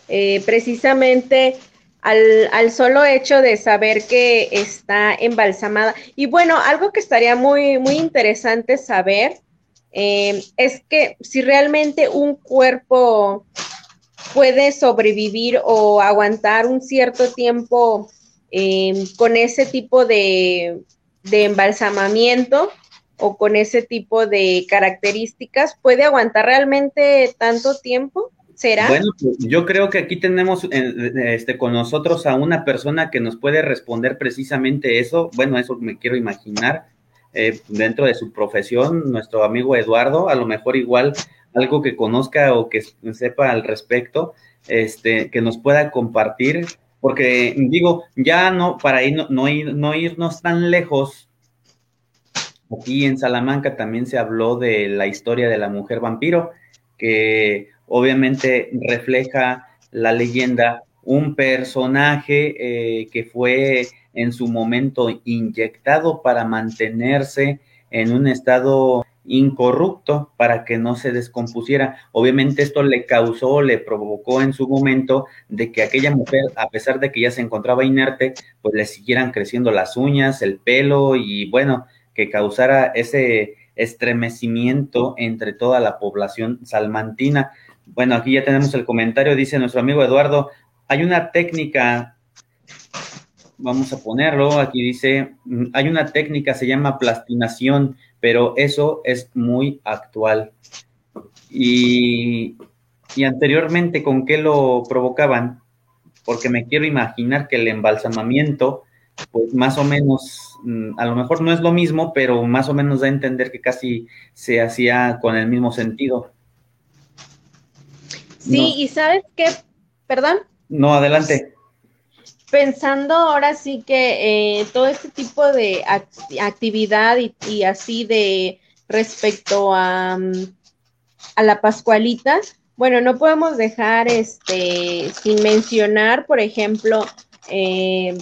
eh, precisamente al, al, solo hecho de saber que está embalsamada. Y bueno, algo que estaría muy, muy interesante saber eh, es que si realmente un cuerpo puede sobrevivir o aguantar un cierto tiempo eh, con ese tipo de, de embalsamamiento o con ese tipo de características, ¿puede aguantar realmente tanto tiempo? ¿Será? Bueno, pues, yo creo que aquí tenemos este, con nosotros a una persona que nos puede responder precisamente eso. Bueno, eso me quiero imaginar. Eh, dentro de su profesión, nuestro amigo Eduardo, a lo mejor igual algo que conozca o que sepa al respecto, este, que nos pueda compartir, porque digo, ya no, para ir, no, ir, no irnos tan lejos, aquí en Salamanca también se habló de la historia de la mujer vampiro, que obviamente refleja la leyenda un personaje eh, que fue en su momento inyectado para mantenerse en un estado incorrupto para que no se descompusiera. Obviamente esto le causó, le provocó en su momento de que aquella mujer, a pesar de que ya se encontraba inerte, pues le siguieran creciendo las uñas, el pelo y bueno, que causara ese estremecimiento entre toda la población salmantina. Bueno, aquí ya tenemos el comentario, dice nuestro amigo Eduardo, hay una técnica vamos a ponerlo, aquí dice, mm, hay una técnica, se llama plastinación, pero eso es muy actual. Y, y anteriormente, ¿con qué lo provocaban? Porque me quiero imaginar que el embalsamamiento, pues más o menos, mm, a lo mejor no es lo mismo, pero más o menos da a entender que casi se hacía con el mismo sentido. Sí, y sabes qué, perdón. No, adelante pensando ahora sí que eh, todo este tipo de actividad y, así de respecto a, mm, a, la Pascualita, bueno, no podemos dejar este sin mencionar, por ejemplo, eh,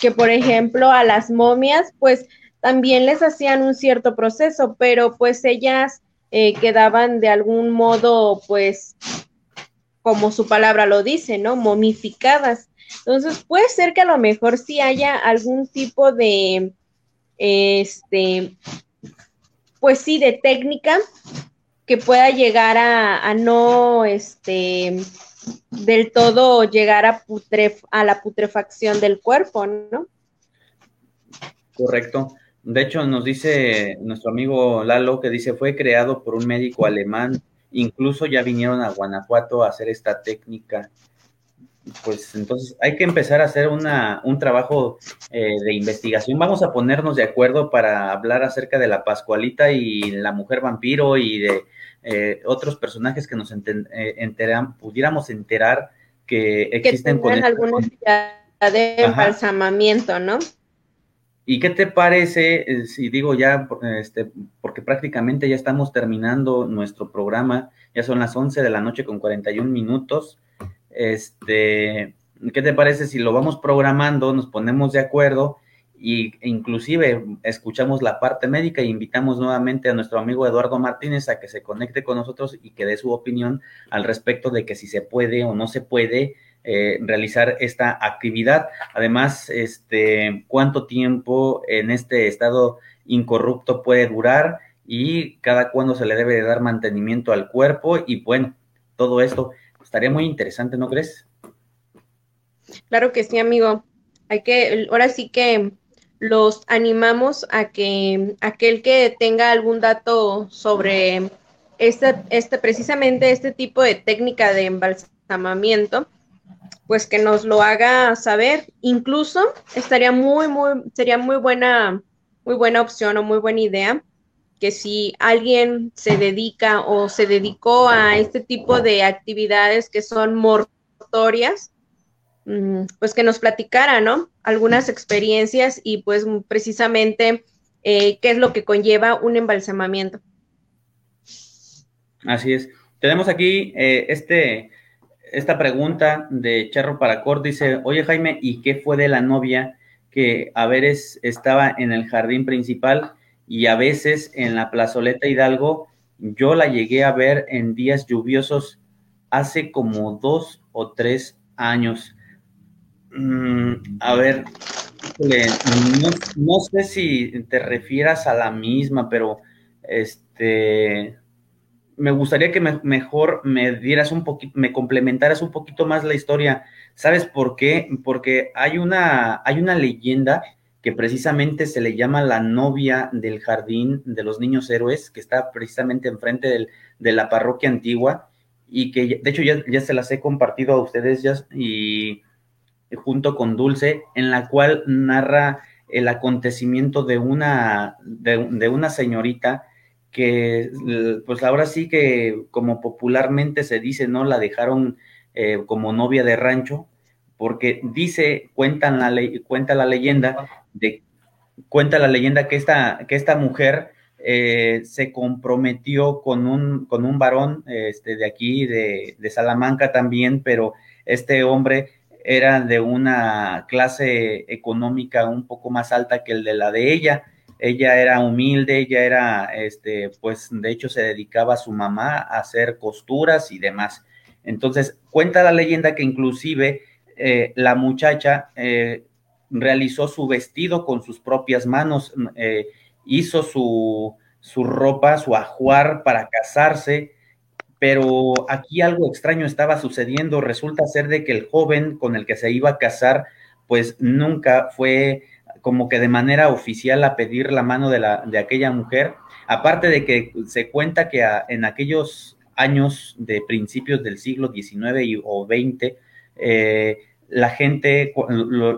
que por ejemplo a las momias, pues también les hacían un cierto proceso, pero pues ellas eh, quedaban de algún modo, pues, como su palabra lo dice, ¿no? Momificadas. Entonces, puede ser que a lo mejor sí haya algún tipo de, este, pues sí, de técnica que pueda llegar a, no, este, del todo llegar a, a la putrefacción del cuerpo, ¿no? Correcto. De hecho, nos dice nuestro amigo Lalo que dice fue creado por un médico alemán. Incluso ya vinieron a Guanajuato a hacer esta técnica pues entonces hay que empezar a hacer una, un trabajo eh, de investigación. Vamos a ponernos de acuerdo para hablar acerca de la Pascualita y la mujer vampiro y de eh, otros personajes que nos eh, enteran, pudiéramos enterar que existen que con alguna de embalsamamiento, ¿no? ¿Y qué te parece si digo ya, este, porque prácticamente ya estamos terminando nuestro programa, ya son las 11 de la noche con 41 minutos? Este, ¿qué te parece si lo vamos programando, nos ponemos de acuerdo y e inclusive escuchamos la parte médica e invitamos nuevamente a nuestro amigo Eduardo Martínez a que se conecte con nosotros y que dé su opinión al respecto de que si se puede o no se puede eh, realizar esta actividad. Además, este, cuánto tiempo en este estado incorrupto puede durar y cada cuándo se le debe de dar mantenimiento al cuerpo y bueno, todo esto estaría muy interesante, ¿no crees? Claro que sí, amigo. Hay que, ahora sí que los animamos a que aquel que tenga algún dato sobre este, este, precisamente este tipo de técnica de embalsamamiento, pues que nos lo haga saber. Incluso estaría muy, muy, sería muy buena, muy buena opción o muy buena idea que si alguien se dedica o se dedicó a este tipo de actividades que son mortorias, mm, pues que nos platicara, ¿no? Algunas experiencias y pues precisamente eh, qué es lo que conlleva un embalsamamiento. Así es. Tenemos aquí eh, este, esta pregunta de Charro Paracor. Dice, oye Jaime, ¿y qué fue de la novia que a veces estaba en el jardín principal y a veces en la plazoleta Hidalgo? Yo la llegué a ver en días lluviosos hace como dos o tres años. Mm, a ver, no, sé si te refieras a la misma, pero este me gustaría que mejor me dieras un poquito, me complementaras un poquito más la historia. ¿Sabes por qué? Porque hay una, hay una leyenda que precisamente se le llama la novia del jardín de los niños héroes, que está precisamente enfrente de la parroquia antigua y que de hecho ya, se las he compartido a ustedes ya, y junto con Dulce, en la cual narra el acontecimiento de una, de una señorita que pues ahora sí que como popularmente se dice, ¿no? La dejaron eh, como novia de rancho, porque dice, cuentan la ley, cuenta la leyenda de, cuenta la leyenda que esta, que esta mujer eh, se comprometió con un, con un varón este, de aquí, de, de Salamanca también, pero este hombre era de una clase económica un poco más alta que el de la de ella ella era humilde, ella era, este, pues de hecho se dedicaba a su mamá a hacer costuras y demás. Entonces, cuenta la leyenda que inclusive eh, la muchacha eh, realizó su vestido con sus propias manos, eh, hizo su, su ropa, su ajuar para casarse, pero aquí algo extraño estaba sucediendo. Resulta ser de que el joven con el que se iba a casar, pues nunca fue como que de manera oficial a pedir la mano de, la, de aquella mujer, aparte de que se cuenta que en aquellos años de principios del siglo XIX o XX, eh, la gente,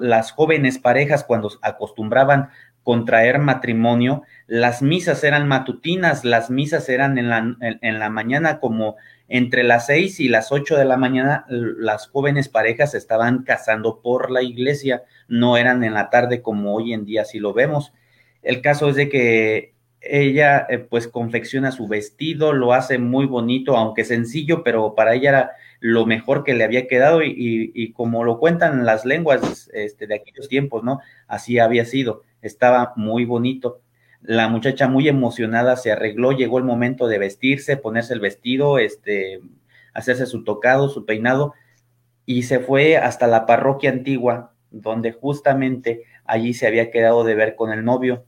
las jóvenes parejas cuando acostumbraban contraer matrimonio, las misas eran matutinas, las misas eran en la, en la mañana como entre las seis y las ocho de la mañana, las jóvenes parejas estaban casando por la iglesia, no eran en la tarde como hoy en día si lo vemos. El caso es de que ella eh, pues confecciona su vestido, lo hace muy bonito, aunque sencillo, pero para ella era lo mejor que le había quedado y, como lo cuentan las lenguas este, de aquellos tiempos, ¿no? Así había sido, estaba muy bonito. La muchacha muy emocionada se arregló, llegó el momento de vestirse, ponerse el vestido, este, hacerse su tocado, su peinado, y se fue hasta la parroquia antigua, donde justamente allí se había quedado de ver con el novio.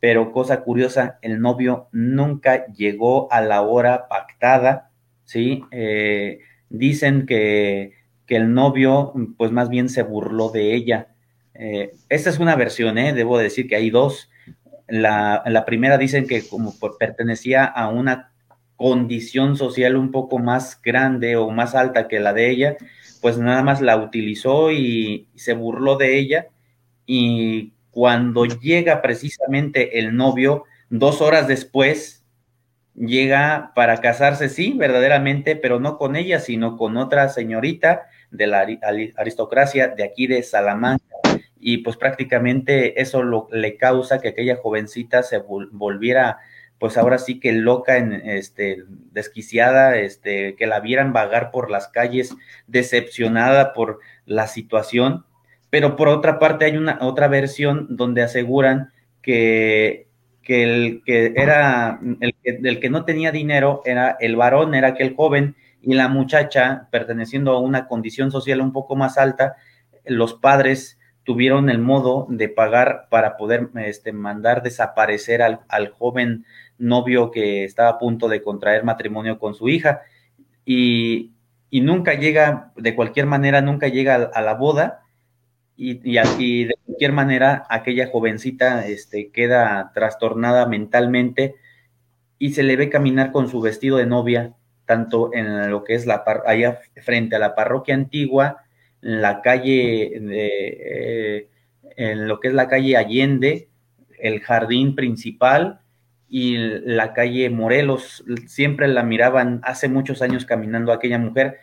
Pero cosa curiosa, el novio nunca llegó a la hora pactada, ¿sí? Eh, dicen que, que, el novio, pues más bien se burló de ella. Eh, esta es una versión, ¿eh? Debo decir que hay dos. La, la primera dicen que como pertenecía a una condición social un poco más grande o más alta que la de ella, pues nada más la utilizó y, se burló de ella. Y cuando llega precisamente el novio, dos horas después, llega para casarse, sí, verdaderamente, pero no con ella, sino con otra señorita de la aristocracia de aquí de Salamanca y pues prácticamente eso lo, le causa que aquella jovencita se volviera pues ahora sí que loca, en, este, desquiciada, este, que la vieran vagar por las calles, decepcionada por la situación. Pero por otra parte hay una otra versión donde aseguran que, que el que era el que, que no tenía dinero era el varón, era aquel joven, y la muchacha, perteneciendo a una condición social un poco más alta, los padres tuvieron el modo de pagar para poder este, mandar desaparecer al, al, joven novio que estaba a punto de contraer matrimonio con su hija. Y, y nunca llega, de cualquier manera, nunca llega a, la boda y, de cualquier manera aquella jovencita este, queda trastornada mentalmente y se le ve caminar con su vestido de novia, tanto en lo que es la allá frente a la parroquia antigua, la calle, de, eh, en lo que es la calle Allende, el jardín principal y la calle Morelos, siempre la miraban hace muchos años caminando aquella mujer.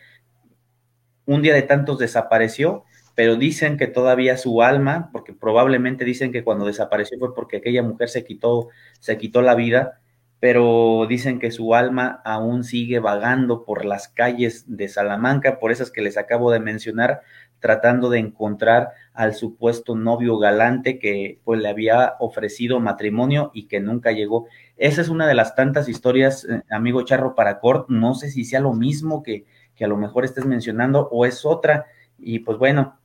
Un día de tantos desapareció, pero dicen que todavía su alma, porque probablemente dicen que cuando desapareció fue porque aquella mujer se quitó, se quitó la vida, pero dicen que su alma aún sigue vagando por las calles de Salamanca, por esas que les acabo de mencionar, tratando de encontrar al supuesto novio galante que pues le había ofrecido matrimonio y que nunca llegó. Esa es una de las tantas historias, eh, amigo Charro Paracort, no sé si sea lo mismo que, que a lo mejor estés mencionando o es otra. Y pues bueno,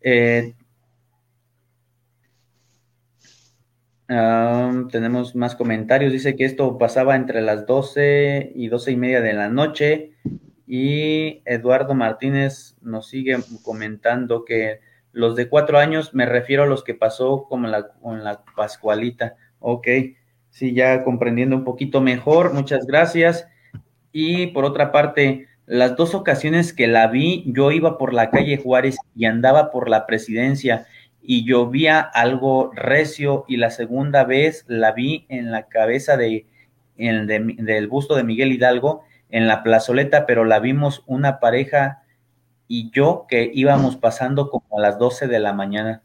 eh, tenemos más comentarios. Dice que esto pasaba entre las 12 y 12 y media de la noche. Y Eduardo Martínez nos sigue comentando que los de cuatro años, me refiero a los que pasó como la, con la Pascualita. Ok, sí, ya comprendiendo un poquito mejor. Muchas gracias. Y por otra parte, las dos ocasiones que la vi, yo iba por la calle Juárez y andaba por la presidencia y llovía algo recio y la segunda vez la vi en la cabeza de, del busto de Miguel Hidalgo en la plazoleta, pero la vimos una pareja y yo que íbamos pasando como a las 12 de la mañana.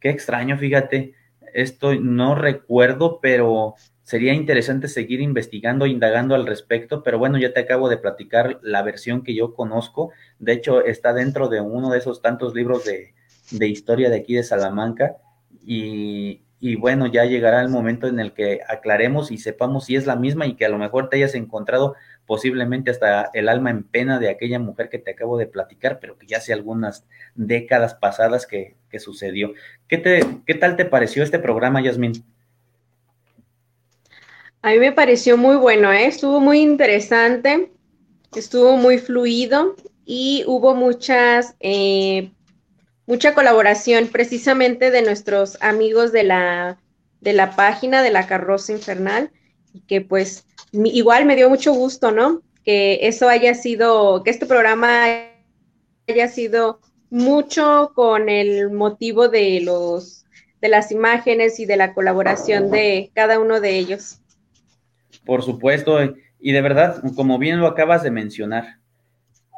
Qué extraño, fíjate, esto no recuerdo, pero Sería interesante seguir investigando, indagando al respecto, pero bueno, ya te acabo de platicar la versión que yo conozco. De hecho, está dentro de uno de esos tantos libros de, historia de aquí de Salamanca. Y, y, bueno, ya llegará el momento en el que aclaremos y sepamos si es la misma y que a lo mejor te hayas encontrado posiblemente hasta el alma en pena de aquella mujer que te acabo de platicar, pero que ya hace algunas décadas pasadas que, que sucedió. ¿Qué, te, ¿Qué tal te pareció este programa, Yasmin? A mí me pareció muy bueno, ¿eh? estuvo muy interesante, estuvo muy fluido y hubo muchas, eh, mucha colaboración precisamente de nuestros amigos de la, de la página de la carroza infernal y que pues igual me dio mucho gusto, ¿no? Que eso haya sido, que este programa haya sido mucho con el motivo de los de las imágenes y de la colaboración de cada uno de ellos. Por supuesto, y de verdad, como bien lo acabas de mencionar,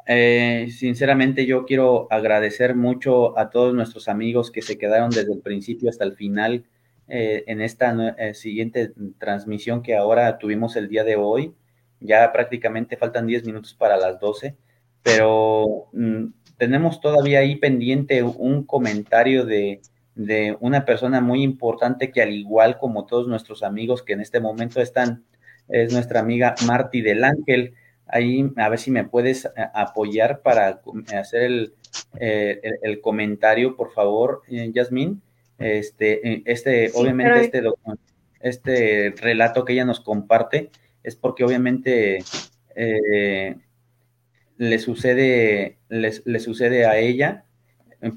eh, sinceramente yo quiero agradecer mucho a todos nuestros amigos que se quedaron desde el principio hasta el final eh, en esta eh, siguiente transmisión que ahora tuvimos el día de hoy. Ya prácticamente faltan 10 minutos para las 12, pero mm, tenemos todavía ahí pendiente un comentario de, de una persona muy importante que al igual como todos nuestros amigos que en este momento están es nuestra amiga Marty del Ángel. Ahí, a ver si me puedes eh, apoyar para hacer eh, el, el, comentario, por favor, eh, Yasmín. Este, este, obviamente, este, este relato que ella nos comparte es porque obviamente le sucede, le, sucede a ella,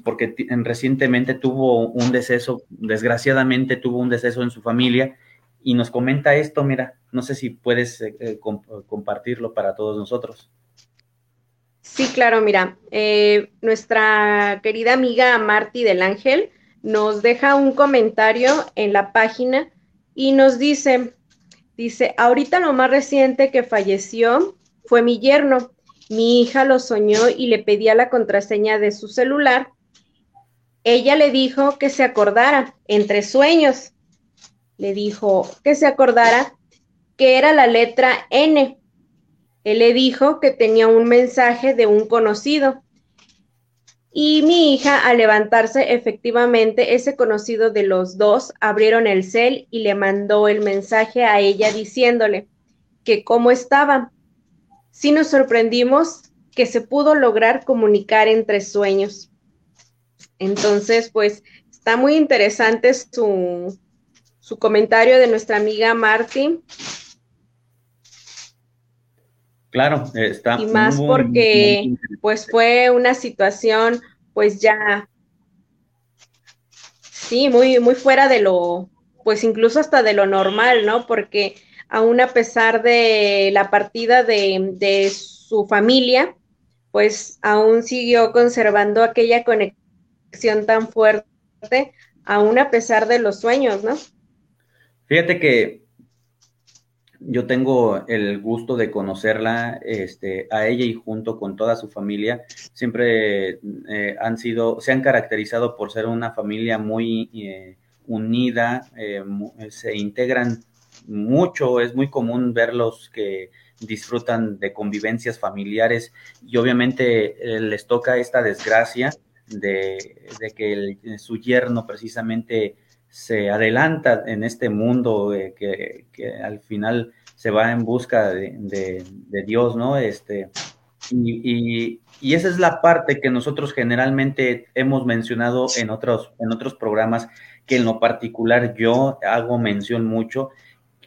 porque recientemente tuvo un deceso, desgraciadamente tuvo un deceso en su familia y nos comenta esto, mira, no sé si puedes eh, eh, compartirlo para todos nosotros. Sí, claro, mira, eh, nuestra querida amiga Marty del Ángel nos deja un comentario en la página y nos dice, dice, ahorita lo más reciente que falleció fue mi yerno. Mi hija lo soñó y le pedía la contraseña de su celular. Ella le dijo que se acordara entre sueños le dijo que se acordara que era la letra N. Él le dijo que tenía un mensaje de un conocido. Y mi hija, al levantarse, efectivamente, ese conocido de los dos abrieron el cel y le mandó el mensaje a ella diciéndole que cómo estaba. Sí nos sorprendimos que se pudo lograr comunicar entre sueños. Entonces, pues, está muy interesante su, su comentario de nuestra amiga Marty. Claro, está. Y más porque pues fue una situación pues ya, sí, muy, muy fuera de lo, pues incluso hasta de lo normal, ¿no? Porque aún a pesar de la partida de, de su familia, pues aún siguió conservando aquella conexión tan fuerte, aún a pesar de los sueños, ¿no? Fíjate que yo tengo el gusto de conocerla, este, a ella y junto con toda su familia, siempre eh, han sido, se han caracterizado por ser una familia muy eh, unida, eh, se integran mucho, es muy común verlos que disfrutan de convivencias familiares y obviamente les toca esta desgracia de, que su yerno precisamente se adelanta en este mundo que, al final se va en busca de, Dios, ¿no? Este, y, esa es la parte que nosotros generalmente hemos mencionado en otros, en otros programas, que en lo particular yo hago mención mucho,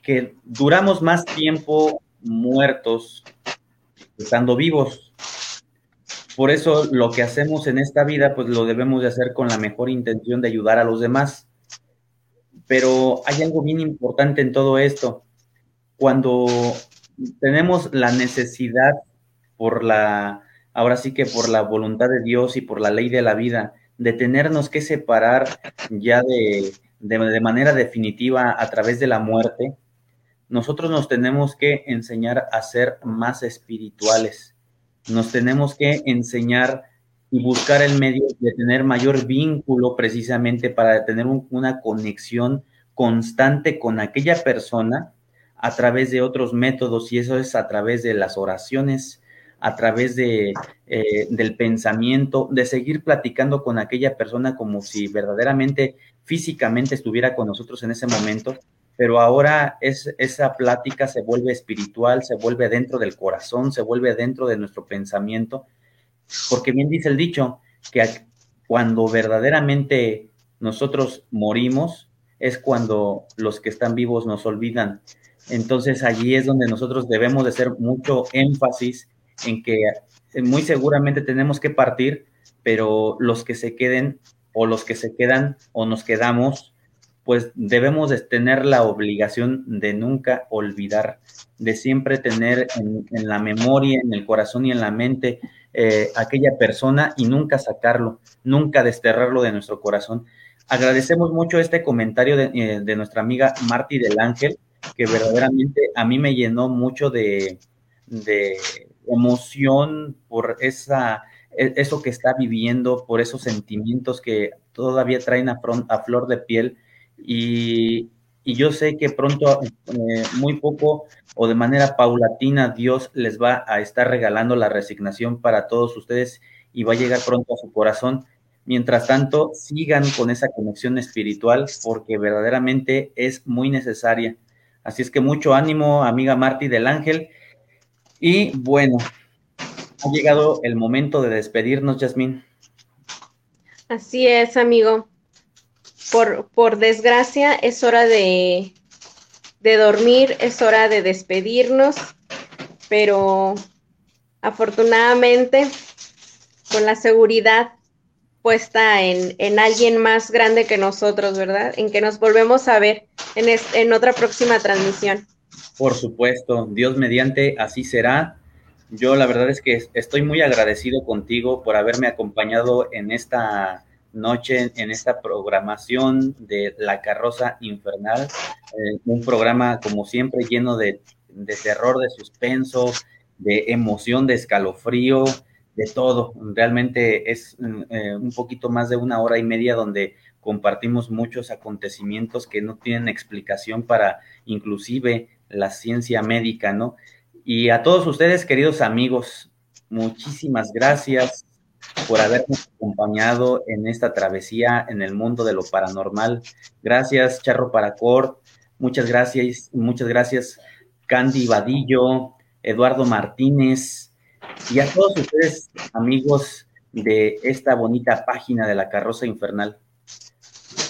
que duramos más tiempo muertos estando vivos. Por eso lo que hacemos en esta vida, pues lo debemos de hacer con la mejor intención de ayudar a los demás. Pero hay algo bien importante en todo esto. Cuando tenemos la necesidad por la, ahora sí que por la voluntad de Dios y por la ley de la vida, de tenernos que separar ya de, de, manera definitiva a través de la muerte, nosotros nos tenemos que enseñar a ser más espirituales. Nos tenemos que enseñar y buscar el medio de tener mayor vínculo precisamente para tener una conexión constante con aquella persona a través de otros métodos y eso es a través de las oraciones, a través de, eh, del pensamiento, de seguir platicando con aquella persona como si verdaderamente físicamente estuviera con nosotros en ese momento, pero ahora es, esa plática se vuelve espiritual, se vuelve dentro del corazón, se vuelve dentro de nuestro pensamiento porque bien dice el dicho, que cuando verdaderamente nosotros morimos es cuando los que están vivos nos olvidan. Entonces allí es donde nosotros debemos de hacer mucho énfasis en que eh, muy seguramente tenemos que partir, pero los que se queden o los que se quedan o nos quedamos, pues debemos de tener la obligación de nunca olvidar, de siempre tener en, en la memoria, en el corazón y en la mente eh, aquella persona y nunca sacarlo, nunca desterrarlo de nuestro corazón. Agradecemos mucho este comentario de, eh, nuestra amiga Marty del Ángel, que verdaderamente a mí me llenó mucho de, emoción por esa, e, eso que está viviendo, por esos sentimientos que todavía traen a, a flor de piel. Y, y yo sé que pronto, eh, muy poco o de manera paulatina, Dios les va a estar regalando la resignación para todos ustedes y va a llegar pronto a su corazón. Mientras tanto, sigan con esa conexión espiritual porque verdaderamente es muy necesaria. Así es que mucho ánimo, amiga Marti del Ángel. Y bueno, ha llegado el momento de despedirnos, Yasmín. Así es, amigo por, por desgracia, es hora de, de dormir, es hora de despedirnos, pero afortunadamente con la seguridad puesta en, en, alguien más grande que nosotros, ¿verdad? En que nos volvemos a ver en, en otra próxima transmisión. Por supuesto, Dios mediante, así será. Yo la verdad es que estoy muy agradecido contigo por haberme acompañado en esta noche en esta programación de La Carroza Infernal, eh, un programa como siempre lleno de, terror, de suspenso, de emoción, de escalofrío, de todo. Realmente es eh, un poquito más de una hora y media donde compartimos muchos acontecimientos que no tienen explicación para inclusive la ciencia médica, ¿no? Y a todos ustedes, queridos amigos, muchísimas gracias por habernos acompañado en esta travesía en el mundo de lo paranormal. Gracias, Charro Paracor. Muchas gracias, muchas gracias, Candy Vadillo, Eduardo Martínez y a todos ustedes, amigos de esta bonita página de la carroza infernal.